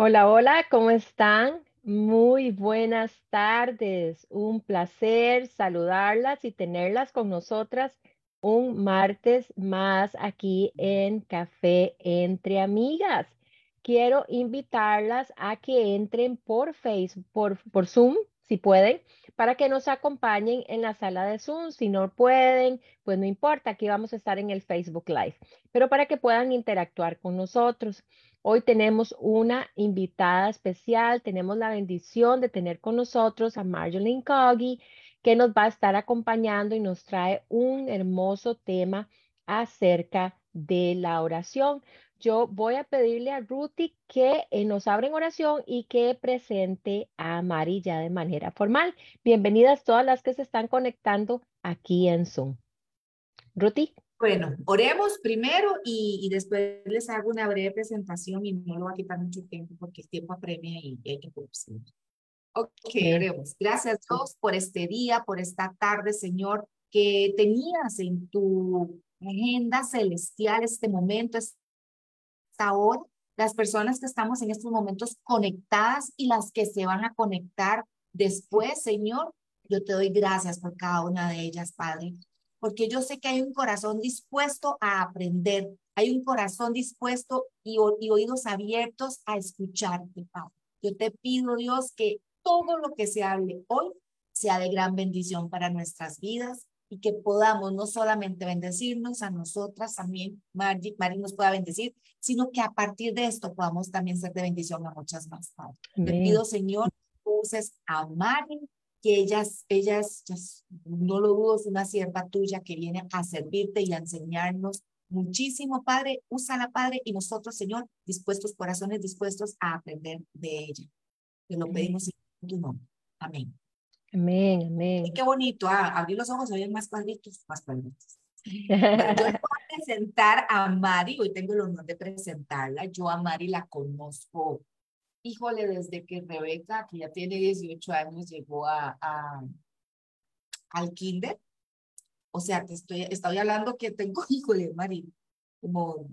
Hola, hola, ¿cómo están? Muy buenas tardes. Un placer saludarlas y tenerlas con nosotras un martes más aquí en Café entre Amigas. Quiero invitarlas a que entren por Facebook, por, Zoom, si pueden, para que nos acompañen en la sala de Zoom. Si no pueden, pues no importa, aquí vamos a estar en el Facebook Live, pero para que puedan interactuar con nosotros. Hoy tenemos una invitada especial, tenemos la bendición de tener con nosotros a Marjolaine Coggy, que nos va a estar acompañando y nos trae un hermoso tema acerca de la oración. Yo voy a pedirle a Ruthie que eh, nos abra en oración y que presente a Mari ya de manera formal. Bienvenidas todas las que se están conectando aquí en Zoom. Ruthie. Bueno, oremos primero y, después les hago una breve presentación y no lo va a quitar mucho tiempo porque el tiempo apremia y hay que producir. Ok, oremos. Gracias Dios por este día, por esta tarde, Señor, que tenías en tu agenda celestial este momento, esta hora. Las personas que estamos en estos momentos conectadas y las que se van a conectar después, Señor, yo te doy gracias por cada una de ellas, Padre porque yo sé que hay un corazón dispuesto a aprender, hay un corazón dispuesto y, oídos abiertos a escucharte, Padre. Yo te pido, Dios, que todo lo que se hable hoy sea de gran bendición para nuestras vidas y que podamos no solamente bendecirnos a nosotras, también Margie, nos pueda bendecir, sino que a partir de esto podamos también ser de bendición a muchas más. Padre. Te pido, Señor, uses a Mari, que ellas, ellas, no lo dudo, es una sierva tuya que viene a servirte y a enseñarnos muchísimo, Padre. Úsala, Padre, y nosotros, Señor, dispuestos, corazones dispuestos a aprender de ella. Te lo pedimos en tu nombre. Amén. Amén, amén. Y qué bonito, ah, abrí los ojos, había más cuadritos, más cuadritos. yo voy a presentar a Mari, hoy tengo el honor de presentarla. Yo a Mari la conozco híjole, desde que Rebeca, que ya tiene 18 años, llegó a, a al kinder, o sea, te estoy, estoy hablando que tengo, híjole, Mari, como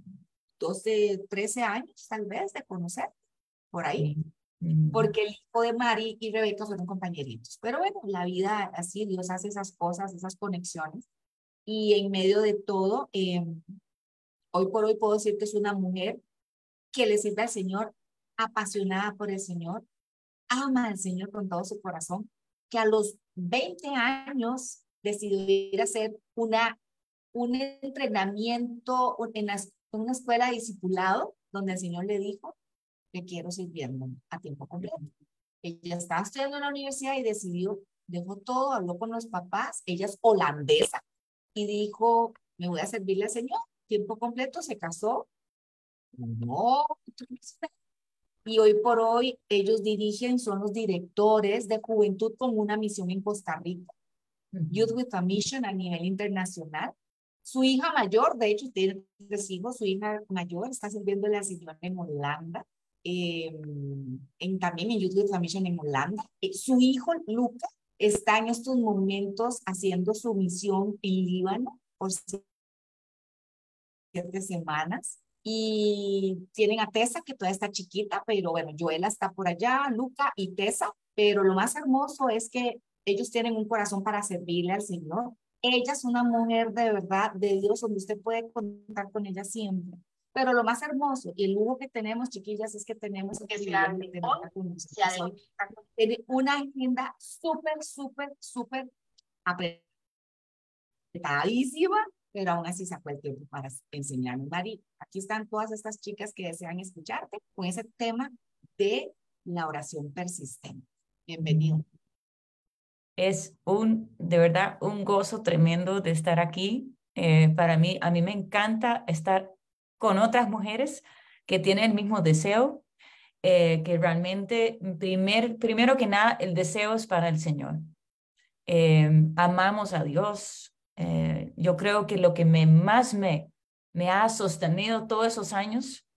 12, 13 años tal vez de conocer, por ahí. Porque el hijo de Mari y Rebeca fueron compañeritos. Pero bueno, la vida así, Dios hace esas cosas, esas conexiones. Y en medio de todo, em, hoy por hoy puedo decir que es una mujer que le sirve al Señor apasionada por el Señor, ama al Señor con todo su corazón, que a los 20 años decidió ir a hacer una, un entrenamiento en una escuela de discipulado, donde el Señor le dijo, que quiero sirviendo a tiempo completo. Ella estaba estudiando en la universidad y decidió, dejó todo, habló con los papás, ella es holandesa, y dijo, me voy a servirle al Señor, tiempo completo, se casó. No, y hoy por hoy ellos dirigen, son los directores de juventud con una misión en Costa Rica. Youth with a Mission a nivel internacional. Su hija mayor, de hecho, tiene tres hijos, su hija mayor está sirviendo la Señora en Holanda, em, en, también en Youth with a Mission en Holanda. Eh, su hijo, Luca, está en estos momentos haciendo su misión en Líbano por siete semanas y tienen a Tessa, que todavía está chiquita, pero bueno, Joela está por allá, Luca y Tessa, pero lo más hermoso es que ellos tienen un corazón para servirle al Señor. Ella es una mujer de verdad, de Dios, donde usted puede contar con ella siempre. Pero lo más hermoso y el lujo que tenemos, chiquillas, es que tenemos que Tiene una agenda súper, súper, súper apretadísima, pero aún así sacó el tiempo para enseñarnos. Mari, aquí están todas estas chicas que desean escucharte con ese tema de la oración persistente. Bienvenido. Es un, de verdad, un gozo tremendo de estar aquí. Eh, para mí, a mí me encanta estar con otras mujeres que tienen el mismo deseo, eh, que realmente, primer, primero que nada, el deseo es para el Señor. Eh, amamos a Dios, eh, yo creo que lo que me, más me, me ha sostenido todos esos años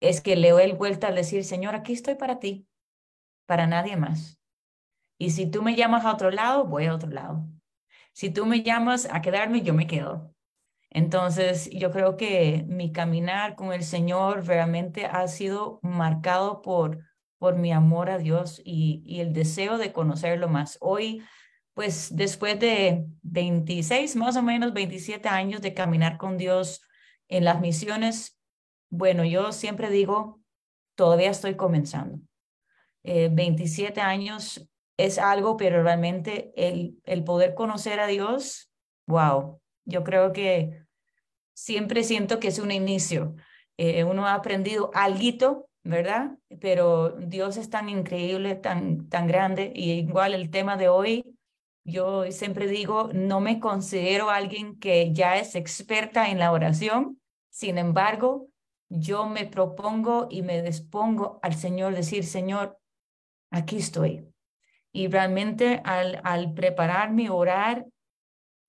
es que le doy vuelta al decir, Señor, aquí estoy para ti, para nadie más. Y si tú me llamas a otro lado, voy a otro lado. Si tú me llamas a quedarme, yo me quedo. Entonces, yo creo que mi caminar con el Señor realmente ha sido marcado por, por mi amor a Dios y, el deseo de conocerlo más. Hoy, pues después de 26, más o menos 27 años de caminar con Dios en las misiones, bueno, yo siempre digo, todavía estoy comenzando. 27 eh, años es algo, pero realmente el, el poder conocer a Dios, wow, yo creo que siempre siento que es un inicio. Eh, uno ha aprendido algo, ¿verdad? Pero Dios es tan increíble, tan, tan grande, y igual el tema de hoy, yo siempre digo, no me considero alguien que ya es experta en la oración, sin embargo, yo me propongo y me dispongo al Señor, decir, Señor, aquí estoy. Y realmente al, al prepararme, orar,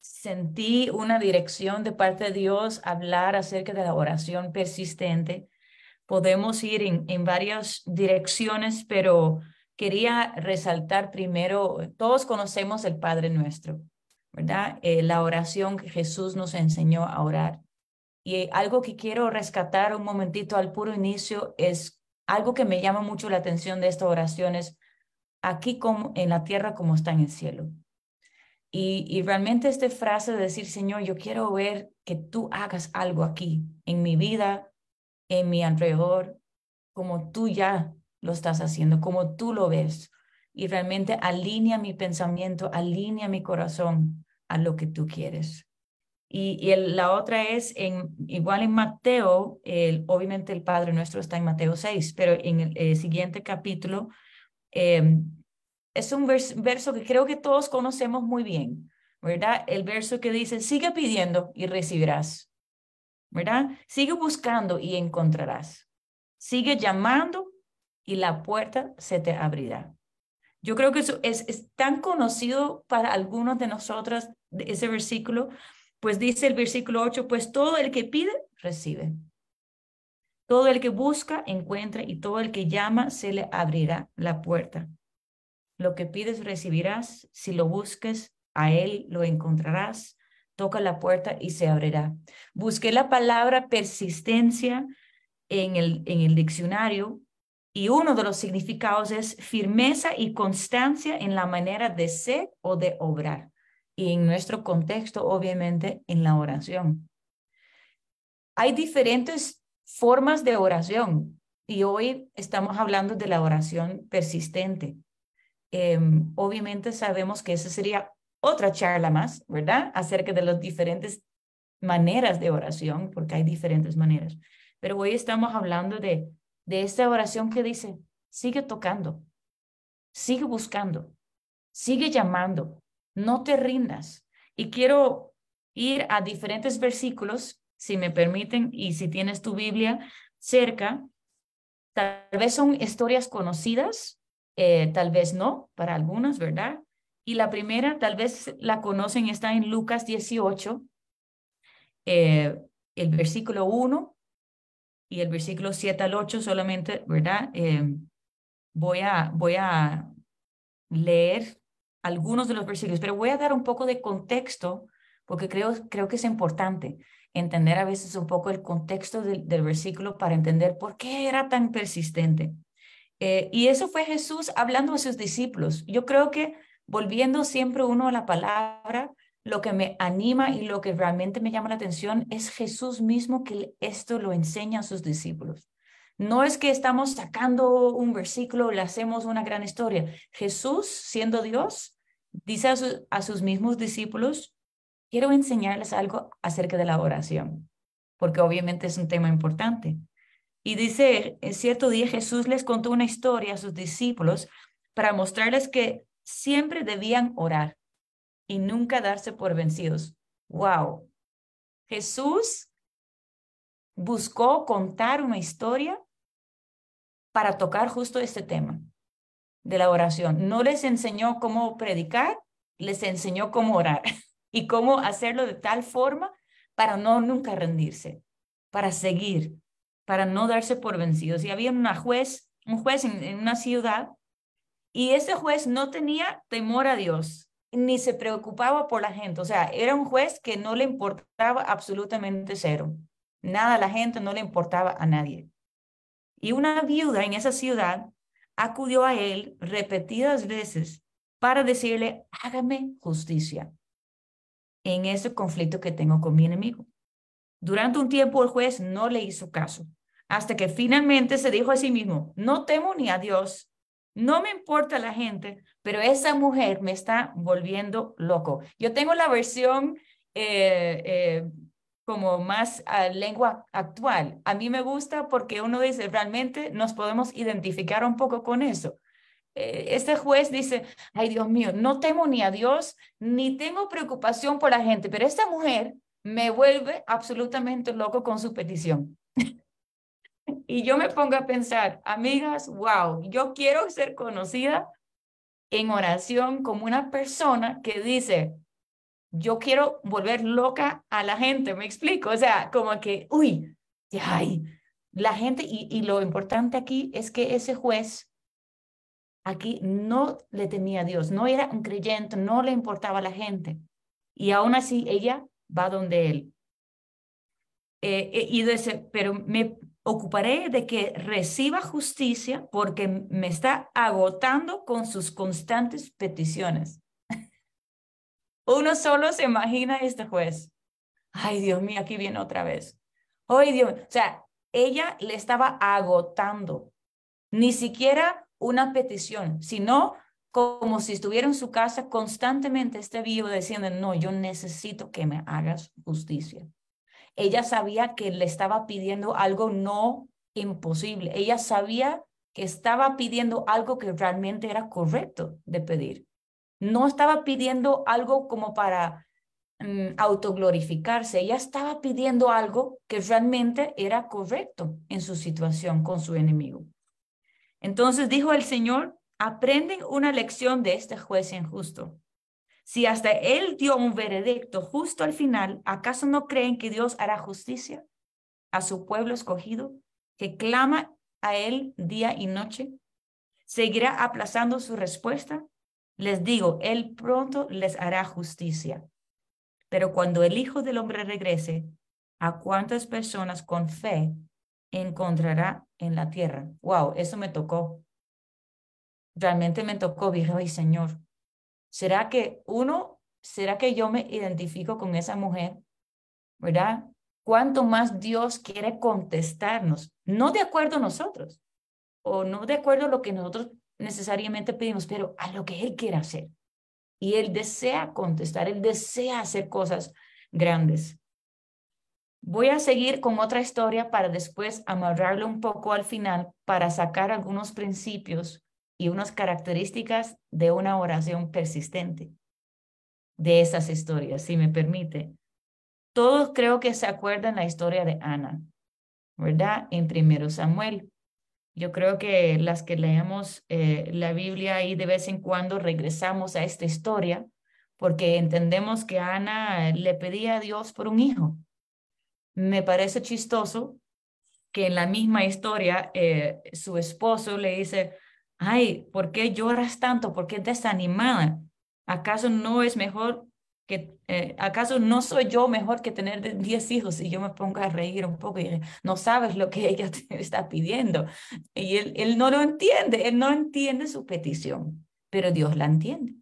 sentí una dirección de parte de Dios, hablar acerca de la oración persistente. Podemos ir en, en varias direcciones, pero quería resaltar primero, todos conocemos el Padre Nuestro, ¿verdad? Eh, la oración que Jesús nos enseñó a orar. Y algo que quiero rescatar un momentito al puro inicio es algo que me llama mucho la atención de esta oración es aquí como en la tierra como está en el cielo. Y, y realmente esta frase de decir, Señor, yo quiero ver que tú hagas algo aquí, en mi vida, en mi alrededor, como tú ya lo estás haciendo, como tú lo ves. Y realmente alinea mi pensamiento, alinea mi corazón a lo que tú quieres. Y, la otra es, en, igual en Mateo, el, obviamente el Padre nuestro está en Mateo 6, pero en el, eh, siguiente capítulo eh, es un verso que creo que todos conocemos muy bien, ¿verdad? El verso que dice, sigue pidiendo y recibirás, ¿verdad? Sigue buscando y encontrarás. Sigue llamando y la puerta se te abrirá. Yo creo que eso es, tan conocido para algunos de nosotros, ese versículo, pues dice el versículo 8, pues todo el que pide, recibe. Todo el que busca, encuentra, y todo el que llama, se le abrirá la puerta. Lo que pides, recibirás. Si lo busques, a él lo encontrarás. Toca la puerta y se abrirá. Busqué la palabra persistencia en el, en el diccionario y uno de los significados es firmeza y constancia en la manera de ser o de obrar y en nuestro contexto, obviamente, en la oración. Hay diferentes formas de oración y hoy estamos hablando de la oración persistente. Em, obviamente sabemos que esa sería otra charla más, ¿verdad? Acerca de las diferentes maneras de oración, porque hay diferentes maneras. Pero hoy estamos hablando de, de esta oración que dice, sigue tocando, sigue buscando, sigue llamando, no te rindas. Y quiero ir a diferentes versículos, si me permiten, y si tienes tu Biblia cerca, tal vez son historias conocidas, eh, tal vez no, para algunos, ¿verdad? Y la primera, tal vez la conocen, está en Lucas 18, eh, el versículo 1 y el versículo 7 al 8 solamente, ¿verdad? Eh, voy, a, voy a leer algunos de los versículos, pero voy a dar un poco de contexto porque creo, creo que es importante entender a veces un poco el contexto del, del versículo para entender por qué era tan persistente. Eh, y eso fue Jesús hablando a sus discípulos. Yo creo que volviendo siempre uno a la palabra, lo que me anima y lo que realmente me llama la atención es Jesús mismo que esto lo enseña a sus discípulos. No es que estamos sacando un versículo, le hacemos una gran historia. Jesús, siendo Dios, dice a, sus mismos discípulos, quiero enseñarles algo acerca de la oración, porque obviamente es un tema importante. Y dice, en cierto día Jesús les contó una historia a sus discípulos para mostrarles que siempre debían orar y nunca darse por vencidos. ¡Wow! Jesús buscó contar una historia para tocar justo este tema de la oración. No les enseñó cómo predicar, les enseñó cómo orar y cómo hacerlo de tal forma para no nunca rendirse, para seguir, para no darse por vencidos. Y había una juez, un juez en, una ciudad y ese juez no tenía temor a Dios ni se preocupaba por la gente. O sea, era un juez que no le importaba absolutamente cero. Nada a la gente, no le importaba a nadie. Y una viuda en esa ciudad acudió a él repetidas veces para decirle, hágame justicia en ese conflicto que tengo con mi enemigo. Durante un tiempo el juez no le hizo caso, hasta que finalmente se dijo a sí mismo, no temo ni a Dios, no me importa la gente, pero esa mujer me está volviendo loco. Yo tengo la versión eh, eh, como más a lengua actual. A mí me gusta porque uno dice, realmente nos podemos identificar un poco con eso. Eh, este juez dice, ay Dios mío, no temo ni a Dios, ni tengo preocupación por la gente, pero esta mujer me vuelve absolutamente loco con su petición. y yo me pongo a pensar, amigas, wow, yo quiero ser conocida en oración como una persona que dice, yo quiero volver loca a la gente, me explico, o sea, como que, uy, ay, la gente, y, y lo importante aquí es que ese juez aquí no le temía a Dios, no era un creyente, no le importaba a la gente. Y aún así ella va donde él. Eh, eh, y dice, pero me ocuparé de que reciba justicia porque me está agotando con sus constantes peticiones. Uno solo se imagina este juez. Ay, Dios mío, aquí viene otra vez. Ay, Dios, o sea, ella le estaba agotando. Ni siquiera una petición, sino como si estuviera en su casa constantemente este vivo diciendo, no, yo necesito que me hagas justicia. Ella sabía que le estaba pidiendo algo no imposible. Ella sabía que estaba pidiendo algo que realmente era correcto de pedir no estaba pidiendo algo como para mm, autoglorificarse, ella estaba pidiendo algo que realmente era correcto en su situación con su enemigo. Entonces dijo el Señor, aprenden una lección de este juez injusto. Si hasta él dio un veredicto justo al final, ¿acaso no creen que Dios hará justicia a su pueblo escogido que clama a él día y noche? ¿Seguirá aplazando su respuesta? Les digo, Él pronto les hará justicia. Pero cuando el Hijo del Hombre regrese, ¿a cuántas personas con fe encontrará en la tierra? Wow, eso me tocó. Realmente me tocó, y Señor, ¿será que uno, será que yo me identifico con esa mujer? ¿Verdad? ¿Cuánto más Dios quiere contestarnos? No de acuerdo a nosotros, o no de acuerdo a lo que nosotros necesariamente pedimos, pero a lo que Él quiere hacer. Y Él desea contestar, Él desea hacer cosas grandes. Voy a seguir con otra historia para después amarrarlo un poco al final para sacar algunos principios y unas características de una oración persistente de esas historias, si me permite. Todos creo que se acuerdan la historia de Ana, ¿verdad? En primero Samuel. Yo creo que las que leemos eh, la Biblia y de vez en cuando regresamos a esta historia porque entendemos que Ana le pedía a Dios por un hijo. Me parece chistoso que en la misma historia eh, su esposo le dice, ay, ¿por qué lloras tanto? ¿Por qué desanimada? ¿Acaso no es mejor que eh, acaso no soy yo mejor que tener 10 hijos y yo me pongo a reír un poco y no sabes lo que ella te está pidiendo y él, él no lo entiende, él no entiende su petición, pero Dios la entiende.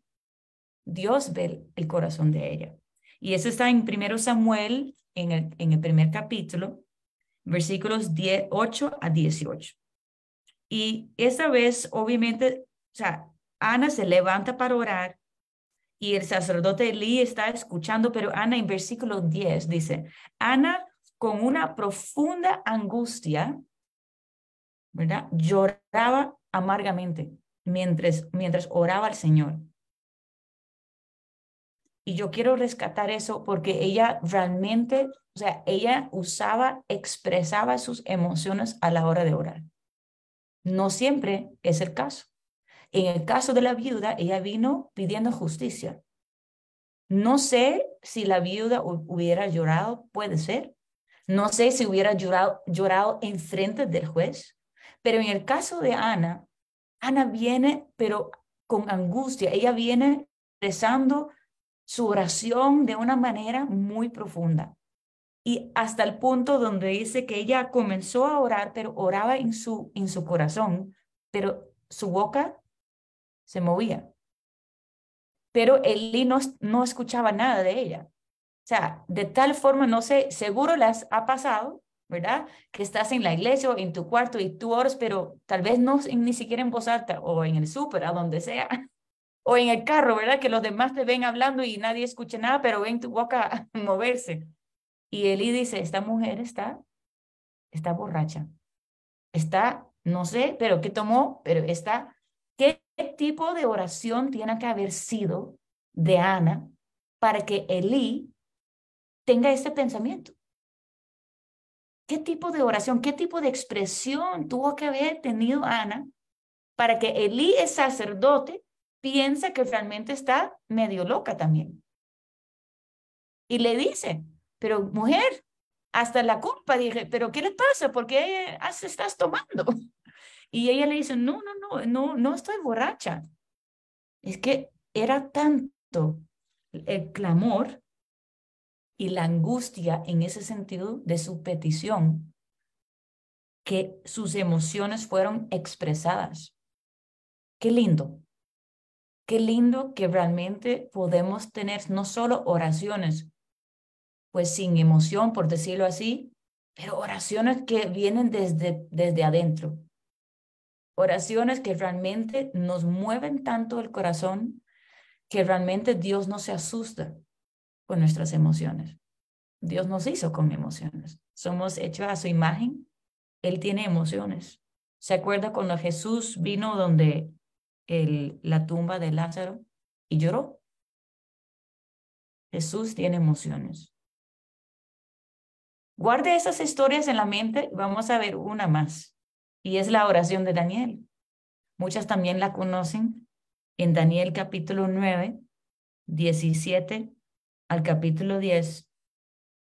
Dios ve el corazón de ella. Y eso está en primero Samuel, en el, en el primer capítulo, versículos 10, 8 a 18. Y esta vez, obviamente, o sea, Ana se levanta para orar y el sacerdote Elí está escuchando, pero Ana en versículo 10 dice, Ana con una profunda angustia, ¿verdad? Lloraba amargamente mientras, mientras oraba al Señor. Y yo quiero rescatar eso porque ella realmente, o sea, ella usaba, expresaba sus emociones a la hora de orar. No siempre es el caso. En el caso de la viuda, ella vino pidiendo justicia. No sé si la viuda hubiera llorado, puede ser. No sé si hubiera llorado, llorado en frente del juez. Pero en el caso de Ana, Ana viene, pero con angustia. Ella viene rezando su oración de una manera muy profunda. Y hasta el punto donde dice que ella comenzó a orar, pero oraba en su, en su corazón, pero su boca se movía. Pero Elí no, no escuchaba nada de ella. O sea, de tal forma, no sé, seguro las ha pasado, ¿verdad? Que estás en la iglesia o en tu cuarto y tú oras, pero tal vez no ni siquiera en voz alta o en el súper, a donde sea, o en el carro, ¿verdad? Que los demás te ven hablando y nadie escucha nada, pero ven tu boca moverse. Y Eli dice, esta mujer está, está borracha. Está, no sé, pero ¿qué tomó? Pero está, ¿qué tipo de oración tiene que haber sido de Ana para que Elí tenga este pensamiento? ¿Qué tipo de oración, qué tipo de expresión tuvo que haber tenido Ana para que Elí, el sacerdote, piense que realmente está medio loca también? Y le dice, pero mujer, hasta la culpa, dije, pero ¿qué le pasa? ¿Por qué estás tomando? Y ella le dice, no, no, no, no, no estoy borracha. Es que era tanto el clamor y la angustia en ese sentido de su petición que sus emociones fueron expresadas. Qué lindo. Qué lindo que realmente podemos tener no solo oraciones pues sin emoción, por decirlo así, pero oraciones que vienen desde, desde adentro. Oraciones que realmente nos mueven tanto el corazón que realmente Dios no se asusta con nuestras emociones. Dios nos hizo con emociones. Somos hechos a su imagen. Él tiene emociones. ¿Se acuerda cuando Jesús vino donde el, la tumba de Lázaro y lloró? Jesús tiene emociones. Guarde esas historias en la mente. Vamos a ver una más. Y es la oración de Daniel. Muchas también la conocen en Daniel capítulo 9, 17 al capítulo 10.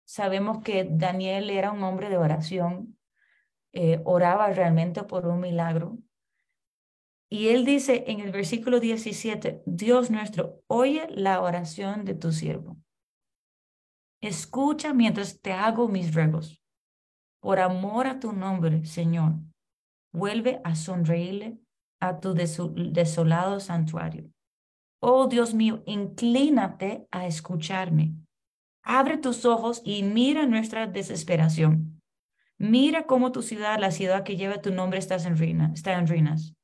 Sabemos que Daniel era un hombre de oración. Eh, oraba realmente por un milagro. Y él dice en el versículo 17, Dios nuestro, oye la oración de tu siervo Escucha mientras te hago mis ruegos. Por amor a tu nombre, Señor, vuelve a sonreírle a tu desolado santuario. Oh Dios mío, inclínate a escucharme. Abre tus ojos y mira nuestra desesperación. Mira cómo tu ciudad, la ciudad que lleva tu nombre, está en, ruina, está en ruinas.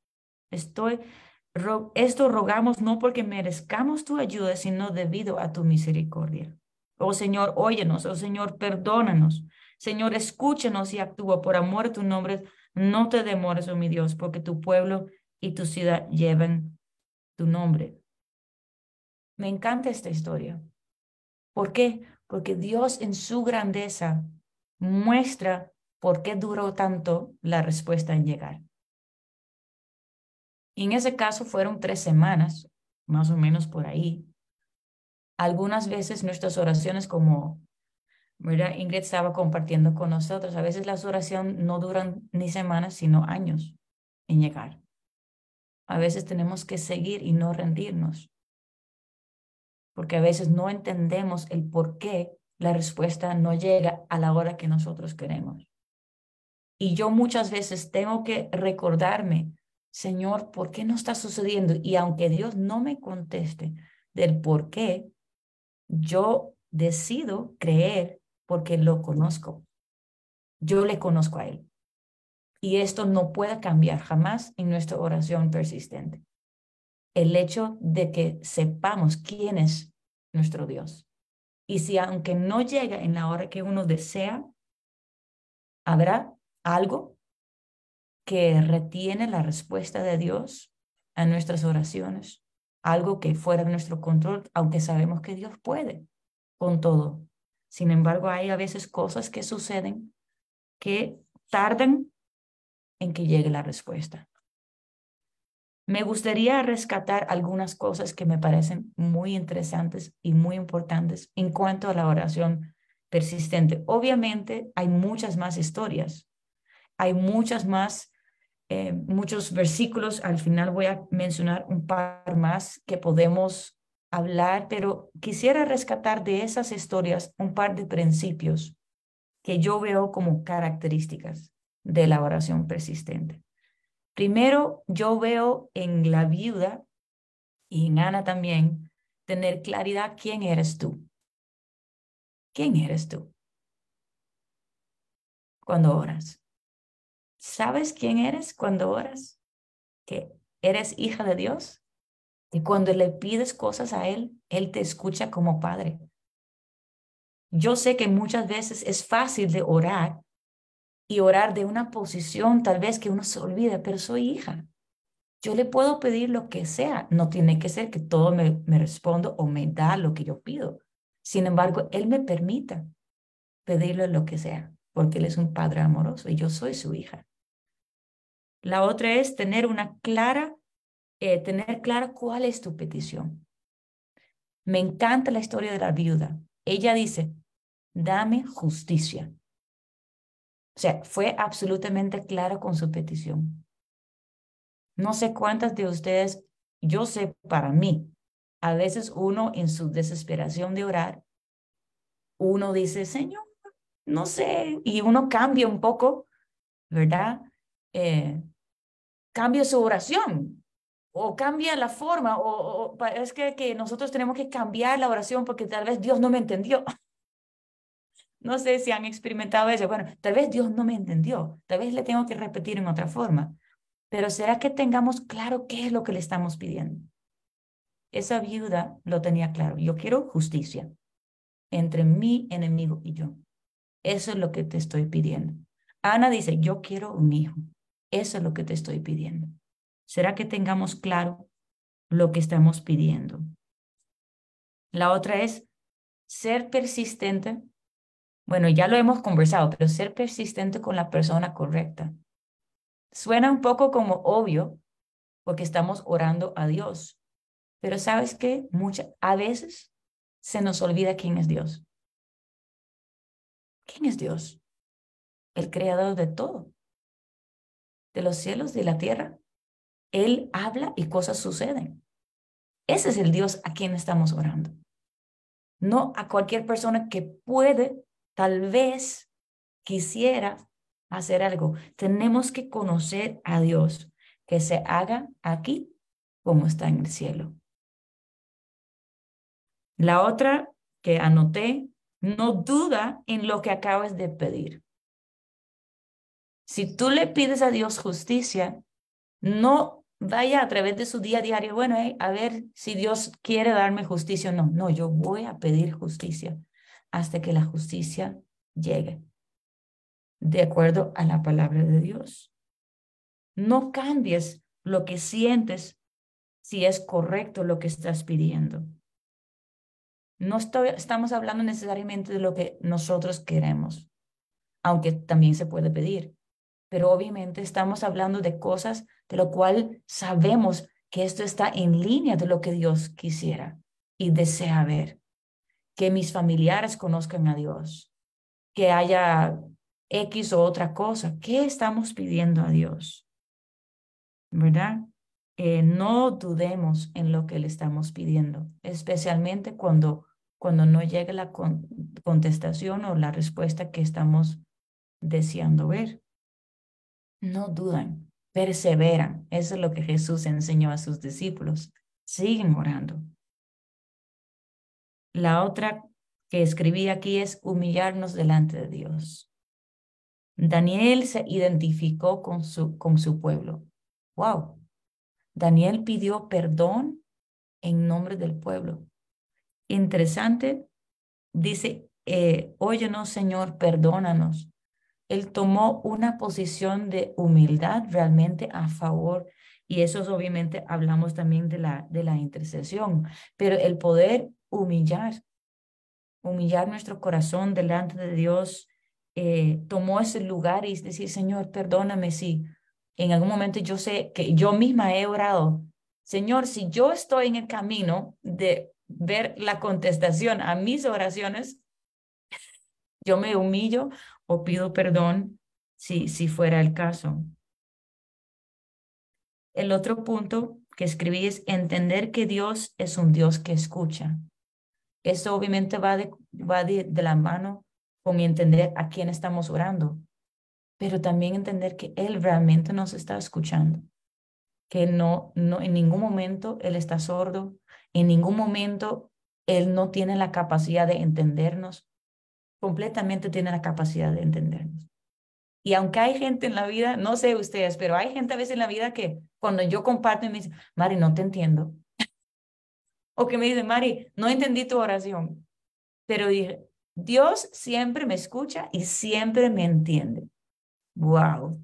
Esto rogamos no porque merezcamos tu ayuda, sino debido a tu misericordia. Oh Señor, óyenos, oh Señor, perdónanos. Señor, escúchenos y actúa por amor a tu nombre. No te demores, oh mi Dios, porque tu pueblo y tu ciudad llevan tu nombre. Me encanta esta historia. ¿Por qué? Porque Dios en su grandeza muestra por qué duró tanto la respuesta en llegar. Y en ese caso fueron tres semanas, más o menos por ahí, algunas veces nuestras oraciones, como Ingrid estaba compartiendo con nosotros, a veces las oraciones no duran ni semanas, sino años en llegar. A veces tenemos que seguir y no rendirnos, porque a veces no entendemos el por qué la respuesta no llega a la hora que nosotros queremos. Y yo muchas veces tengo que recordarme, Señor, ¿por qué no está sucediendo? Y aunque Dios no me conteste del por qué, yo decido creer porque lo conozco. Yo le conozco a Él. Y esto no puede cambiar jamás en nuestra oración persistente. El hecho de que sepamos quién es nuestro Dios. Y si aunque no llega en la hora que uno desea, habrá algo que retiene la respuesta de Dios a nuestras oraciones algo que fuera de nuestro control, aunque sabemos que Dios puede con todo. Sin embargo, hay a veces cosas que suceden que tardan en que llegue la respuesta. Me gustaría rescatar algunas cosas que me parecen muy interesantes y muy importantes en cuanto a la oración persistente. Obviamente hay muchas más historias, hay muchas más eh, muchos versículos. Al final voy a mencionar un par más que podemos hablar, pero quisiera rescatar de esas historias un par de principios que yo veo como características de la oración persistente. Primero, yo veo en la viuda y en Ana también tener claridad quién eres tú. ¿Quién eres tú? Cuando oras. ¿Sabes quién eres cuando oras? Que eres hija de Dios. Y cuando le pides cosas a Él, Él te escucha como padre. Yo sé que muchas veces es fácil de orar y orar de una posición tal vez que uno se olvide, pero soy hija. Yo le puedo pedir lo que sea. No tiene que ser que todo me, me responda o me da lo que yo pido. Sin embargo, Él me permita pedirle lo que sea, porque Él es un padre amoroso y yo soy su hija. La otra es tener una clara, eh, tener clara cuál es tu petición. Me encanta la historia de la viuda. Ella dice, dame justicia. O sea, fue absolutamente clara con su petición. No sé cuántas de ustedes, yo sé para mí, a veces uno en su desesperación de orar, uno dice, Señor, no sé, y uno cambia un poco, ¿verdad? Eh, cambia su oración o cambia la forma, o, o es que, que nosotros tenemos que cambiar la oración porque tal vez Dios no me entendió. No sé si han experimentado eso. Bueno, tal vez Dios no me entendió, tal vez le tengo que repetir en otra forma, pero ¿será que tengamos claro qué es lo que le estamos pidiendo? Esa viuda lo tenía claro. Yo quiero justicia entre mi enemigo y yo. Eso es lo que te estoy pidiendo. Ana dice, yo quiero un hijo. Eso es lo que te estoy pidiendo. ¿Será que tengamos claro lo que estamos pidiendo? La otra es ser persistente bueno, ya lo hemos conversado, pero ser persistente con la persona correcta. Suena un poco como obvio porque estamos orando a Dios, pero ¿sabes? Muchas, a veces se nos olvida quién es Dios. ¿Quién es Dios? El creador de todo, de los cielos, y la tierra. Él habla y cosas suceden. Ese es el Dios a quien estamos orando. No a cualquier persona que puede tal vez quisiera hacer algo. Tenemos que conocer a Dios, que se haga aquí como está en el cielo. La otra que anoté, no duda en lo que acabas de pedir. Si tú le pides a Dios justicia, no vaya a través de su día diario, bueno, a ver si Dios quiere darme justicia o no. No, yo voy a pedir justicia hasta que la justicia llegue, de acuerdo a la palabra de Dios. No cambies lo que sientes si es correcto lo que estás pidiendo. No estamos hablando necesariamente de lo que nosotros queremos, aunque también se puede pedir, pero obviamente estamos hablando de cosas de lo cual sabemos que esto está en línea de lo que Dios quisiera y desea ver que mis familiares conozcan a Dios, que haya X o otra cosa. ¿Qué estamos pidiendo a Dios? ¿Verdad? Eh, no dudemos en lo que le estamos pidiendo, especialmente cuando, cuando no llegue la contestación o la respuesta que estamos deseando ver. No dudan, perseveran. Eso es lo que Jesús enseñó a sus discípulos. Siguen orando. La otra que escribí aquí es humillarnos delante de Dios. Daniel se identificó con su, con su pueblo. Wow. Daniel pidió perdón en nombre del pueblo. Interesante, dice, eh, óyenos Señor, perdónanos. Él tomó una posición de humildad realmente a favor y eso es obviamente hablamos también de la, de la intercesión, pero el poder humillar, humillar nuestro corazón delante de Dios, eh, tomó ese lugar y decir, Señor, perdóname si en algún momento yo sé que yo misma he orado, Señor, si yo estoy en el camino de ver la contestación a mis oraciones, yo me humillo o pido perdón si, si fuera el caso. El otro punto que escribí es entender que Dios es un Dios que escucha. Eso obviamente va de, va de, la mano con entender a quién estamos orando. pero también entender que Él realmente nos está escuchando, que no, no, en ningún momento Él está sordo, en ningún momento Él no tiene la capacidad de entendernos, completamente tiene la capacidad de entendernos. Y aunque hay gente en la vida, no sé ustedes, pero hay gente a veces en la vida que cuando yo comparto me dice, Mari, no te entiendo. o que me dice, Mari, no entendí tu oración. Pero dije, Dios siempre me escucha y siempre me entiende. Wow.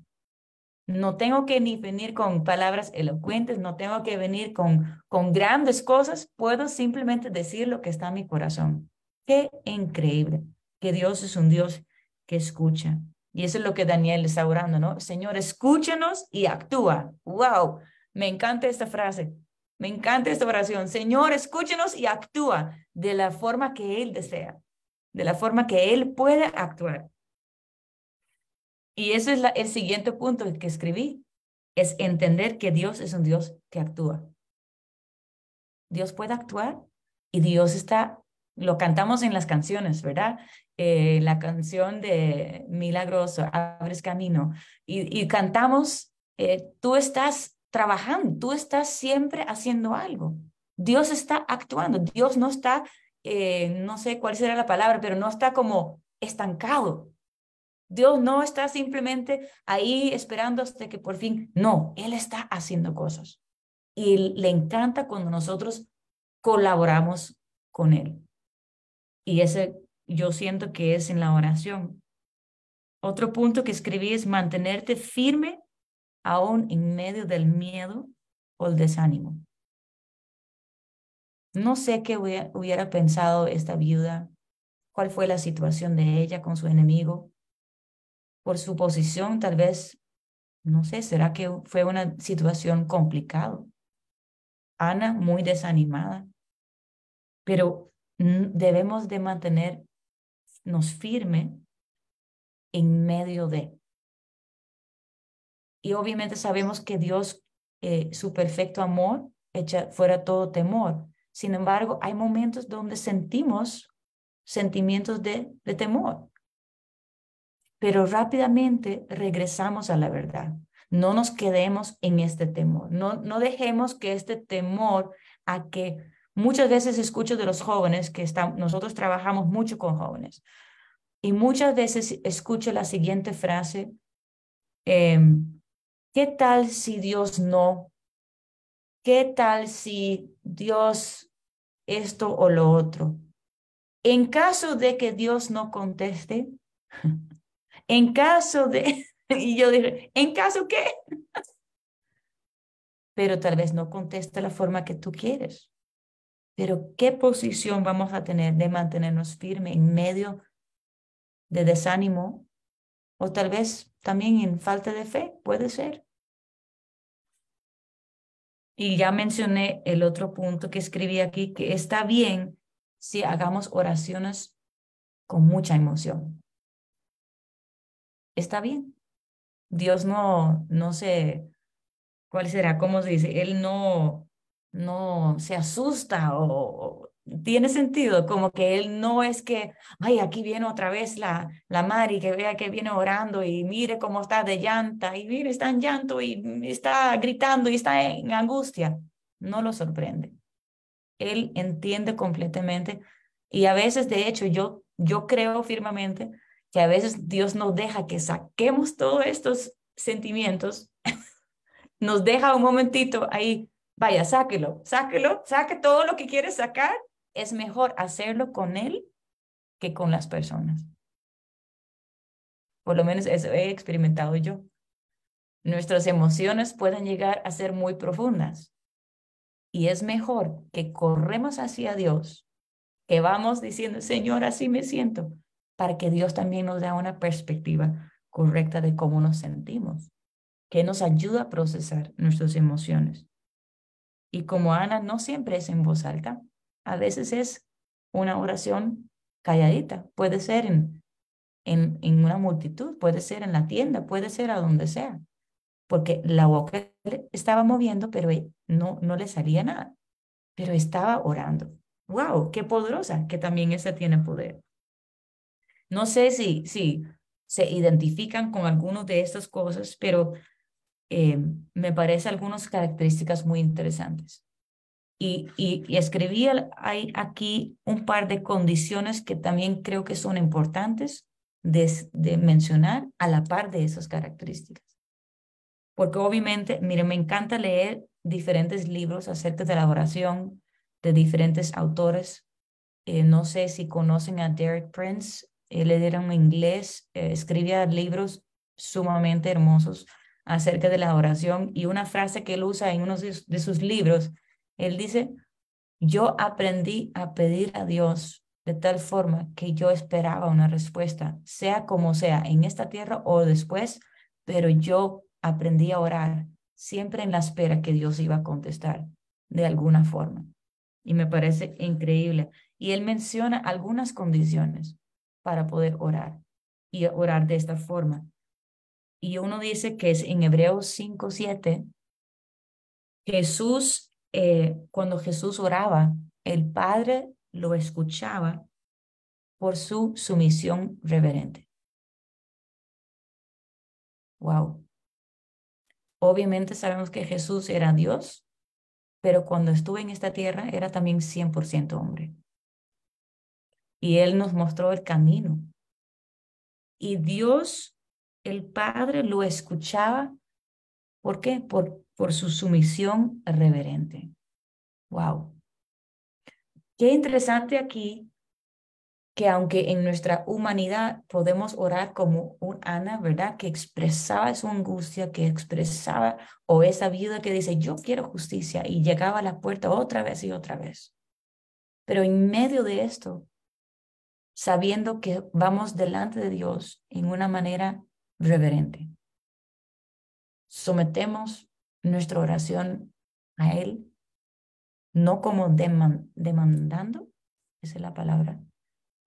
No tengo que ni venir con palabras elocuentes, no tengo que venir con, con grandes cosas, puedo simplemente decir lo que está en mi corazón. Qué increíble que Dios es un Dios que escucha. Y eso es lo que Daniel está orando, ¿no? Señor, escúchanos y actúa. Wow, me encanta esta frase. Me encanta esta oración. Señor, escúchanos y actúa de la forma que Él desea, de la forma que Él puede actuar. Y ese es el siguiente punto que escribí, es entender que Dios es un Dios que actúa. Dios puede actuar y Dios está, lo cantamos en las canciones, ¿verdad? Eh, la canción de Milagroso, Abres Camino, y, cantamos, eh, tú estás trabajando, tú estás siempre haciendo algo. Dios está actuando, Dios no está, eh, no sé cuál será la palabra, pero no está como estancado. Dios no está simplemente ahí esperando hasta que por fin, no, Él está haciendo cosas. Y le encanta cuando nosotros colaboramos con Él. Y ese yo siento que es en la oración. Otro punto que escribí es mantenerte firme aún en medio del miedo o el desánimo. No sé qué hubiera pensado esta viuda, cuál fue la situación de ella con su enemigo, por su posición, tal vez, no sé, será que fue una situación complicada. Ana muy desanimada, pero debemos de mantenernos firme en medio de. Y obviamente sabemos que Dios, eh, su perfecto amor, echa fuera todo temor. Sin embargo, hay momentos donde sentimos sentimientos de, de temor pero rápidamente regresamos a la verdad. No nos quedemos en este temor, no, no dejemos que este temor a que muchas veces escucho de los jóvenes que están, nosotros trabajamos mucho con jóvenes y muchas veces escucho la siguiente frase, em, ¿qué tal si Dios no? ¿Qué tal si Dios esto o lo otro? En caso de que Dios no conteste, En caso de, y yo dije, ¿en caso qué? Pero tal vez no conteste la forma que tú quieres. Pero ¿qué posición vamos a tener de mantenernos firmes en medio de desánimo o tal vez también en falta de fe? Puede ser. Y ya mencioné el otro punto que escribí aquí, que está bien si hagamos oraciones con mucha emoción está bien. Dios no, no se, ¿cuál será? ¿Cómo se dice? Él no, no se asusta o, tiene sentido, como que él no es que, ay, aquí viene otra vez la, la Mari, que vea que viene orando y mire cómo está de llanta y mire, está en llanto y está gritando y está en angustia. No lo sorprende. Él entiende completamente y a veces, de hecho, yo, yo creo firmemente que a veces Dios nos deja que saquemos todos estos sentimientos, nos deja un momentito ahí, vaya, sáquelo, sáquelo, saque todo lo que quieres sacar, es mejor hacerlo con Él que con las personas. Por lo menos eso he experimentado yo. Nuestras emociones pueden llegar a ser muy profundas y es mejor que corremos hacia Dios, que vamos diciendo, Señor, así me siento, para que Dios también nos dé una perspectiva correcta de cómo nos sentimos, que nos ayuda a procesar nuestras emociones. Y como Ana no siempre es en voz alta, a veces es una oración calladita, puede ser en, en, en una multitud, puede ser en la tienda, puede ser a donde sea, porque la boca estaba moviendo, pero no, no le salía nada, pero estaba orando. ¡Wow! ¡Qué poderosa! Que también esa tiene poder. No sé si, si se identifican con algunas de estas cosas, pero eh, me parece algunas características muy interesantes. Y, y, escribí hay aquí un par de condiciones que también creo que son importantes de, de mencionar a la par de esas características. Porque obviamente, mire, me encanta leer diferentes libros acerca de la oración de diferentes autores. Eh, no sé si conocen a Derek Prince, él era un inglés, eh, escribía libros sumamente hermosos acerca de la oración y una frase que él usa en uno de sus libros, él dice, yo aprendí a pedir a Dios de tal forma que yo esperaba una respuesta, sea como sea, en esta tierra o después, pero yo aprendí a orar siempre en la espera que Dios iba a contestar de alguna forma. Y me parece increíble. Y él menciona algunas condiciones para poder orar y orar de esta forma. Y uno dice que es en Hebreos 5, 7, Jesús, eh, cuando Jesús oraba, el Padre lo escuchaba por su sumisión reverente. Wow. Obviamente sabemos que Jesús era Dios, pero cuando estuvo en esta tierra era también 100% hombre y Él nos mostró el camino. Y Dios, el Padre, lo escuchaba. ¿Por qué? Por, por su sumisión reverente. Wow. Qué interesante aquí que aunque en nuestra humanidad podemos orar como un Ana, ¿verdad? Que expresaba su angustia, que expresaba, o esa vida que dice, yo quiero justicia, y llegaba a la puerta otra vez y otra vez. Pero en medio de esto, sabiendo que vamos delante de Dios en una manera reverente. Sometemos nuestra oración a Él, no como demandando, esa es la palabra.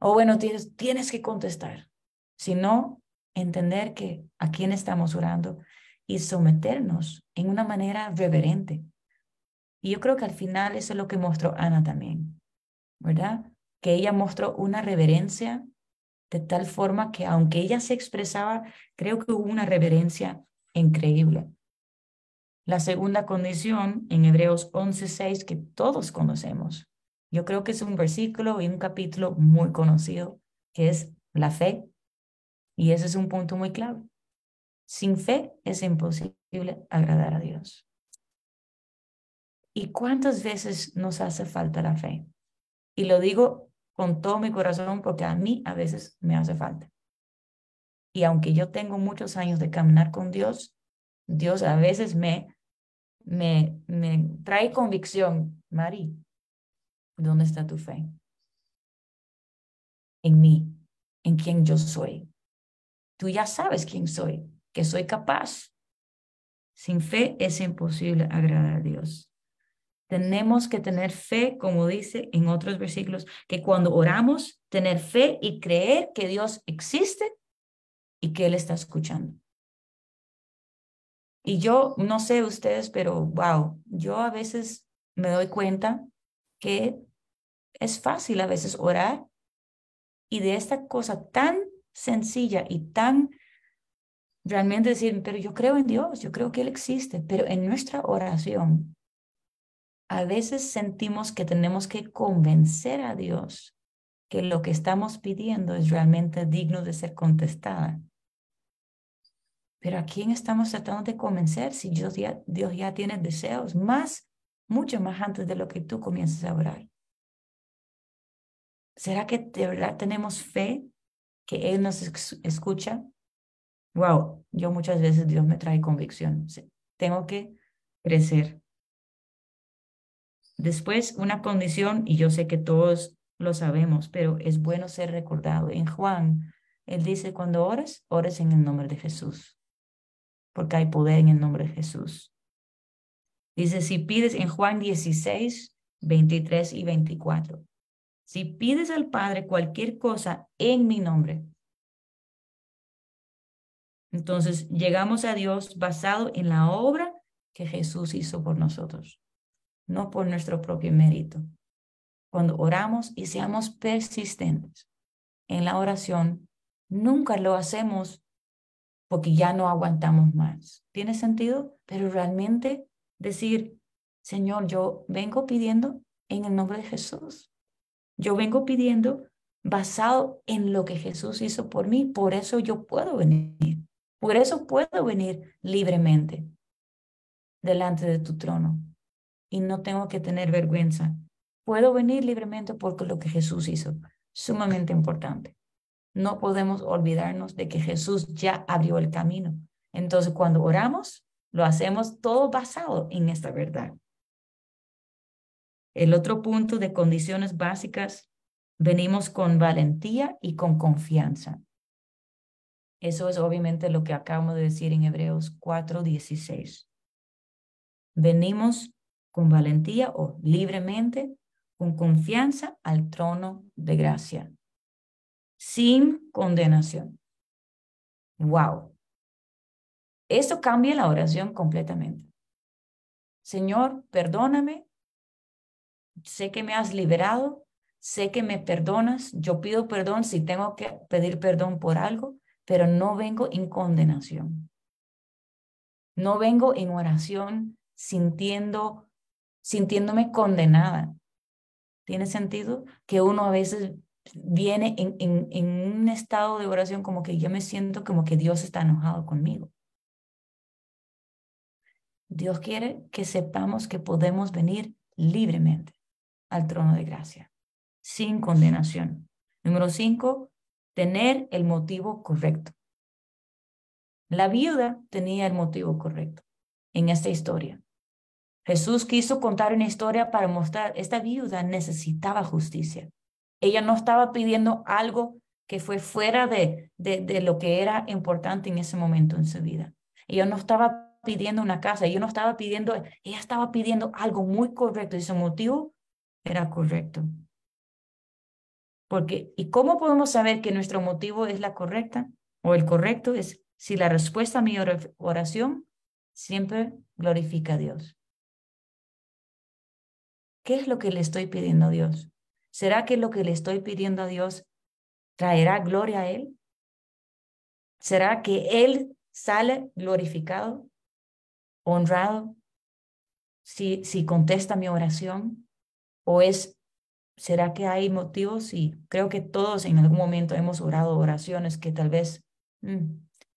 O bueno, tienes, tienes que contestar, sino entender que a quién estamos orando y someternos en una manera reverente. Y yo creo que al final eso es lo que mostró Ana también, ¿verdad? que ella mostró una reverencia de tal forma que aunque ella se expresaba, creo que hubo una reverencia increíble. La segunda condición en Hebreos 11:6 que todos conocemos. Yo creo que es un versículo y un capítulo muy conocido, que es la fe. Y ese es un punto muy clave. Sin fe es imposible agradar a Dios. ¿Y cuántas veces nos hace falta la fe? Y lo digo con todo mi corazón porque a mí a veces me hace falta. Y aunque yo tengo muchos años de caminar con Dios, Dios a veces me, me, me trae convicción, Mari, ¿dónde está tu fe? En mí, en quien yo soy. Tú ya sabes quién soy, que soy capaz. Sin fe es imposible agradar a Dios. Tenemos que tener fe, como dice en otros versículos, que cuando oramos, tener fe y creer que Dios existe y que Él está escuchando. Y yo no sé ustedes, pero wow, yo a veces me doy cuenta que es fácil a veces orar y de esta cosa tan sencilla y tan realmente decir, pero yo creo en Dios, yo creo que Él existe, pero en nuestra oración a veces sentimos que tenemos que convencer a Dios que lo que estamos pidiendo es realmente digno de ser contestada. Pero ¿a quién estamos tratando de convencer si Dios ya, Dios ya tiene deseos más, mucho más antes de lo que tú comiences a orar? ¿Será que de verdad tenemos fe que Él nos escucha? Wow, yo muchas veces Dios me trae convicción. Tengo que crecer. Después, una condición, y yo sé que todos lo sabemos, pero es bueno ser recordado. En Juan, él dice, cuando ores, ores en el nombre de Jesús, porque hay poder en el nombre de Jesús. Dice, si pides en Juan 16, 23 y 24, si pides al Padre cualquier cosa en mi nombre, entonces llegamos a Dios basado en la obra que Jesús hizo por nosotros no por nuestro propio mérito. Cuando oramos y seamos persistentes en la oración, nunca lo hacemos porque ya no aguantamos más. ¿Tiene sentido? Pero realmente decir, Señor, yo vengo pidiendo en el nombre de Jesús. Yo vengo pidiendo basado en lo que Jesús hizo por mí. Por eso yo puedo venir. Por eso puedo venir libremente delante de tu trono. Y no tengo que tener vergüenza. Puedo venir libremente porque lo que Jesús hizo. Sumamente importante. No podemos olvidarnos de que Jesús ya abrió el camino. Entonces, cuando oramos, lo hacemos todo basado en esta verdad. El otro punto de condiciones básicas, venimos con valentía y con confianza. Eso es obviamente lo que acabamos de decir en Hebreos 4:16. Venimos con valentía o libremente, con confianza al trono de gracia, sin condenación. Wow. Esto cambia la oración completamente. Señor, perdóname. Sé que me has liberado. Sé que me perdonas. Yo pido perdón si tengo que pedir perdón por algo, pero no vengo en condenación. No vengo en oración sintiendo, sintiéndome condenada. ¿Tiene sentido? Que uno a veces viene en, en, un estado de oración como que yo me siento como que Dios está enojado conmigo. Dios quiere que sepamos que podemos venir libremente al trono de gracia, sin condenación. Número cinco, tener el motivo correcto. La viuda tenía el motivo correcto en esta historia. Jesús quiso contar una historia para mostrar, esta viuda necesitaba justicia. Ella no estaba pidiendo algo que fue fuera de, de, lo que era importante en ese momento en su vida. Ella no estaba pidiendo una casa, yo no estaba pidiendo, ella estaba pidiendo algo muy correcto y su motivo era correcto. Porque, ¿y cómo podemos saber que nuestro motivo es la correcta o el correcto? Es si la respuesta a mi oración siempre glorifica a Dios. ¿Qué es lo que le estoy pidiendo a Dios? ¿Será que lo que le estoy pidiendo a Dios traerá gloria a Él? ¿Será que Él sale glorificado? honrado si, si contesta mi oración? ¿O es, será que hay motivos? Y creo que todos en algún momento hemos orado oraciones que tal vez mm,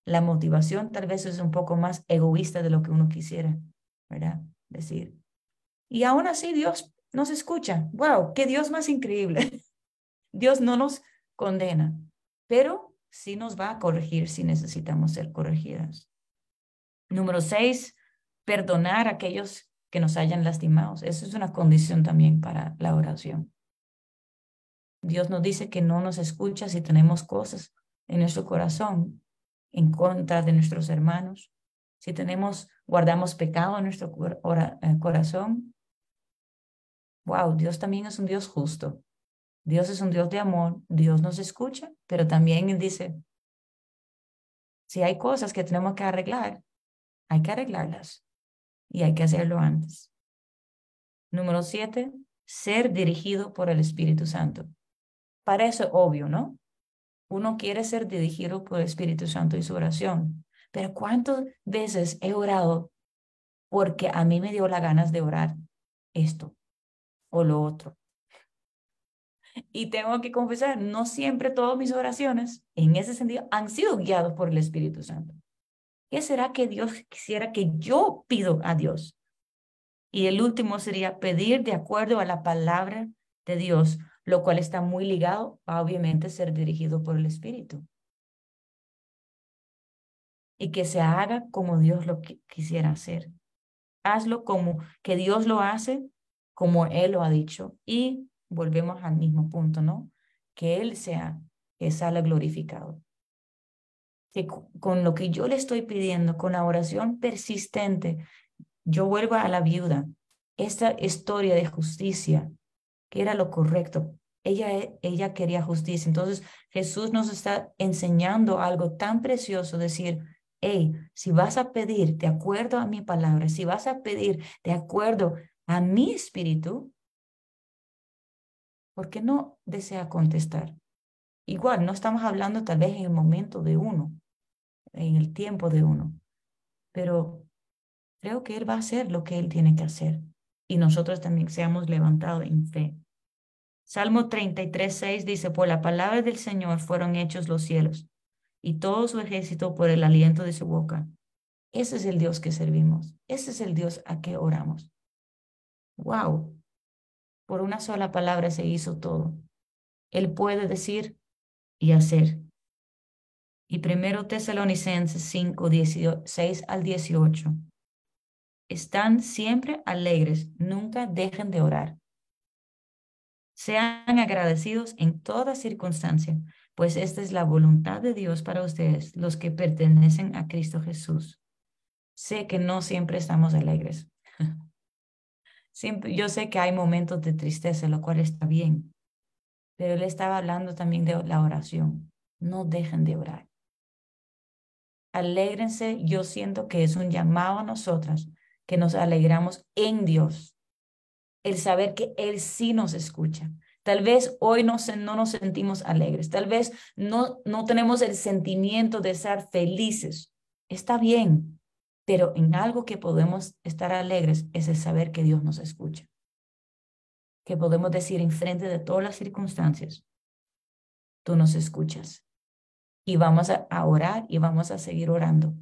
la motivación tal vez es un poco más egoísta de lo que uno quisiera, ¿verdad? Decir. Y aún así Dios nos escucha. ¡Wow! ¡Qué Dios más increíble! Dios no nos condena, pero sí nos va a corregir si necesitamos ser corregidas. Número seis, perdonar a aquellos que nos hayan lastimado. Eso es una condición también para la oración. Dios nos dice que no nos escucha si tenemos cosas en nuestro corazón en contra de nuestros hermanos, si tenemos, guardamos pecado en nuestro eh, corazón. Wow, Dios también es un Dios justo. Dios es un Dios de amor. Dios nos escucha, pero también Él dice, si hay cosas que tenemos que arreglar, hay que arreglarlas y hay que hacerlo antes. Número siete, ser dirigido por el Espíritu Santo. Parece obvio, ¿no? Uno quiere ser dirigido por el Espíritu Santo y su oración, pero ¿cuántas veces he orado porque a mí me dio las ganas de orar esto o lo otro? Y tengo que confesar, no siempre todas mis oraciones en ese sentido han sido guiados por el Espíritu Santo. ¿Qué será que Dios quisiera que yo pido a Dios? Y el último sería pedir de acuerdo a la palabra de Dios, lo cual está muy ligado a obviamente ser dirigido por el Espíritu. Y que se haga como Dios lo quisiera hacer. Hazlo como que Dios lo hace, como Él lo ha dicho. Y volvemos al mismo punto, ¿no? Que Él sea, que sale glorificado que con lo que yo le estoy pidiendo, con la oración persistente, yo vuelvo a la viuda. Esta historia de justicia, que era lo correcto, ella, ella quería justicia. Entonces Jesús nos está enseñando algo tan precioso, decir, hey, si vas a pedir de acuerdo a mi palabra, si vas a pedir de acuerdo a mi espíritu, ¿por qué no desea contestar? igual, no estamos hablando tal vez en el momento de uno, en el tiempo de uno, pero creo que Él va a hacer lo que Él tiene que hacer y nosotros también seamos levantados en fe. Salmo 33, 6 dice, por la palabra del Señor fueron hechos los cielos y todo su ejército por el aliento de su boca. Ese es el Dios que servimos. Ese es el Dios a que oramos. Wow. Por una sola palabra se hizo todo. Él puede decir y hacer. Y primero Tesalonicenses 5, 16 al 18. Están siempre alegres, nunca dejen de orar. Sean agradecidos en toda circunstancia, pues esta es la voluntad de Dios para ustedes, los que pertenecen a Cristo Jesús. Sé que no siempre estamos alegres. Yo sé que hay momentos de tristeza, lo cual está bien, pero él estaba hablando también de la oración. No dejen de orar. Alégrense, yo siento que es un llamado a nosotras que nos alegramos en Dios. El saber que Él sí nos escucha. Tal vez hoy no, no nos sentimos alegres, tal vez no, no tenemos el sentimiento de estar felices. Está bien, pero en algo que podemos estar alegres es el saber que Dios nos escucha. Que podemos decir en frente de todas las circunstancias, tú nos escuchas. Y vamos a orar y vamos a seguir orando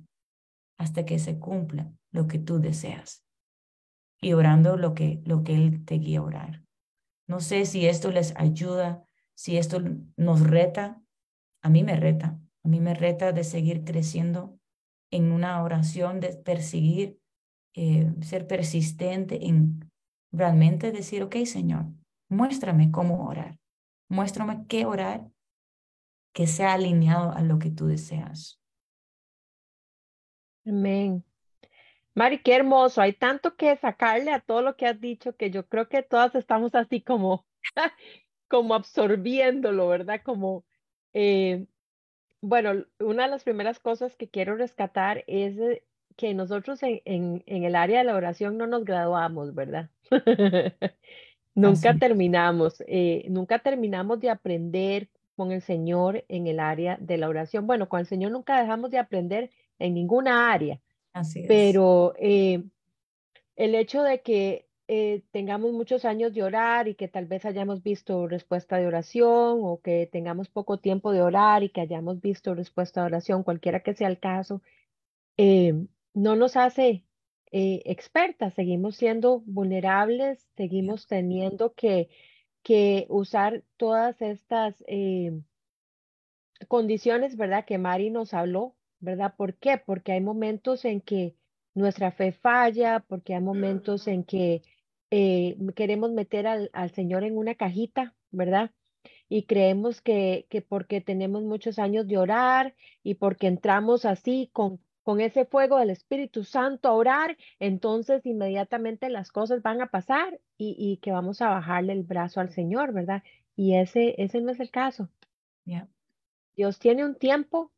hasta que se cumpla lo que tú deseas y orando lo que, lo que Él te guía a orar. No sé si esto les ayuda, si esto nos reta. A mí me reta, a mí me reta de seguir creciendo en una oración, de perseguir, eh, ser persistente en realmente decir, ok, Señor, muéstrame cómo orar, muéstrame qué orar que sea alineado a lo que tú deseas. Amén. Mari, qué hermoso. Hay tanto que sacarle a todo lo que has dicho que yo creo que todas estamos así como, como absorbiéndolo, ¿verdad? Como, eh, bueno, una de las primeras cosas que quiero rescatar es que nosotros en, en, el área de la oración no nos graduamos, ¿verdad? nunca terminamos, eh, nunca terminamos de aprender con el Señor en el área de la oración. Bueno, con el Señor nunca dejamos de aprender en ninguna área. Así es. Pero eh, el hecho de que eh, tengamos muchos años de orar y que tal vez hayamos visto respuesta de oración o que tengamos poco tiempo de orar y que hayamos visto respuesta de oración, cualquiera que sea el caso, eh, no nos hace expertas, seguimos siendo vulnerables, seguimos teniendo que, que usar todas estas condiciones, ¿verdad? Que Mari nos habló ¿verdad? ¿Por qué? Porque hay momentos en que nuestra fe falla, porque hay momentos en que eh, queremos meter al, Señor en una cajita, ¿verdad? Y creemos que, que porque tenemos muchos años de orar y porque entramos así con, con ese fuego del Espíritu Santo a orar, entonces inmediatamente las cosas van a pasar y, y que vamos a bajarle el brazo al Señor, ¿verdad? Y ese, ese no es el caso. Dios tiene un tiempo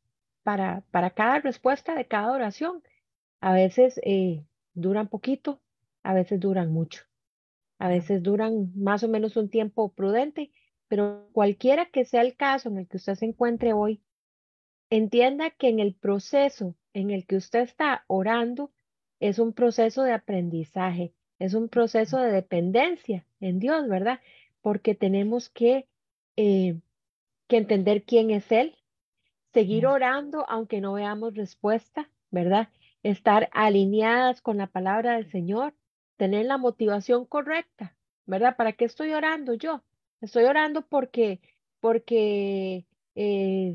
para, para cada respuesta de cada oración. A veces eh, duran poquito, a veces duran mucho, a veces duran más o menos un tiempo prudente, pero cualquiera que sea el caso en el que usted se encuentre hoy, entienda que en el proceso en el que usted está orando es un proceso de aprendizaje, es un proceso de dependencia en Dios, ¿verdad? Porque tenemos que, eh, que entender quién es Él, seguir orando aunque no veamos respuesta, ¿verdad? Estar alineadas con la palabra del Señor, tener la motivación correcta, ¿verdad? ¿Para qué estoy orando yo? Estoy orando porque, porque, eh,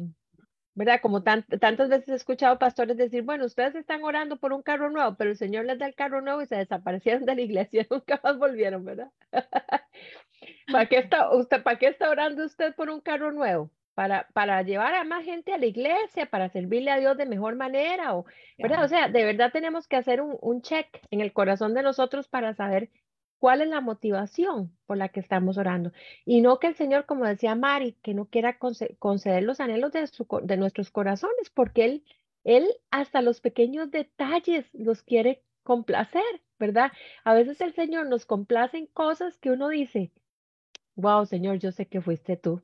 ¿verdad? Como tantas veces he escuchado pastores decir, bueno, ustedes están orando por un carro nuevo, pero el Señor les da el carro nuevo y se desaparecieron de la iglesia, nunca más volvieron, ¿verdad? ¿Para qué está, usted, ¿para qué está orando usted por un carro nuevo? Para, para llevar a más gente a la iglesia, para servirle a Dios de mejor manera, o, ¿verdad? O sea, de verdad tenemos que hacer un, un check en el corazón de nosotros para saber cuál es la motivación por la que estamos orando. Y no que el Señor, como decía Mari, que no quiera conceder los anhelos de, su, de nuestros corazones, porque Él, Él hasta los pequeños detalles los quiere complacer, ¿verdad? A veces el Señor nos complace en cosas que uno dice, wow, Señor, yo sé que fuiste tú.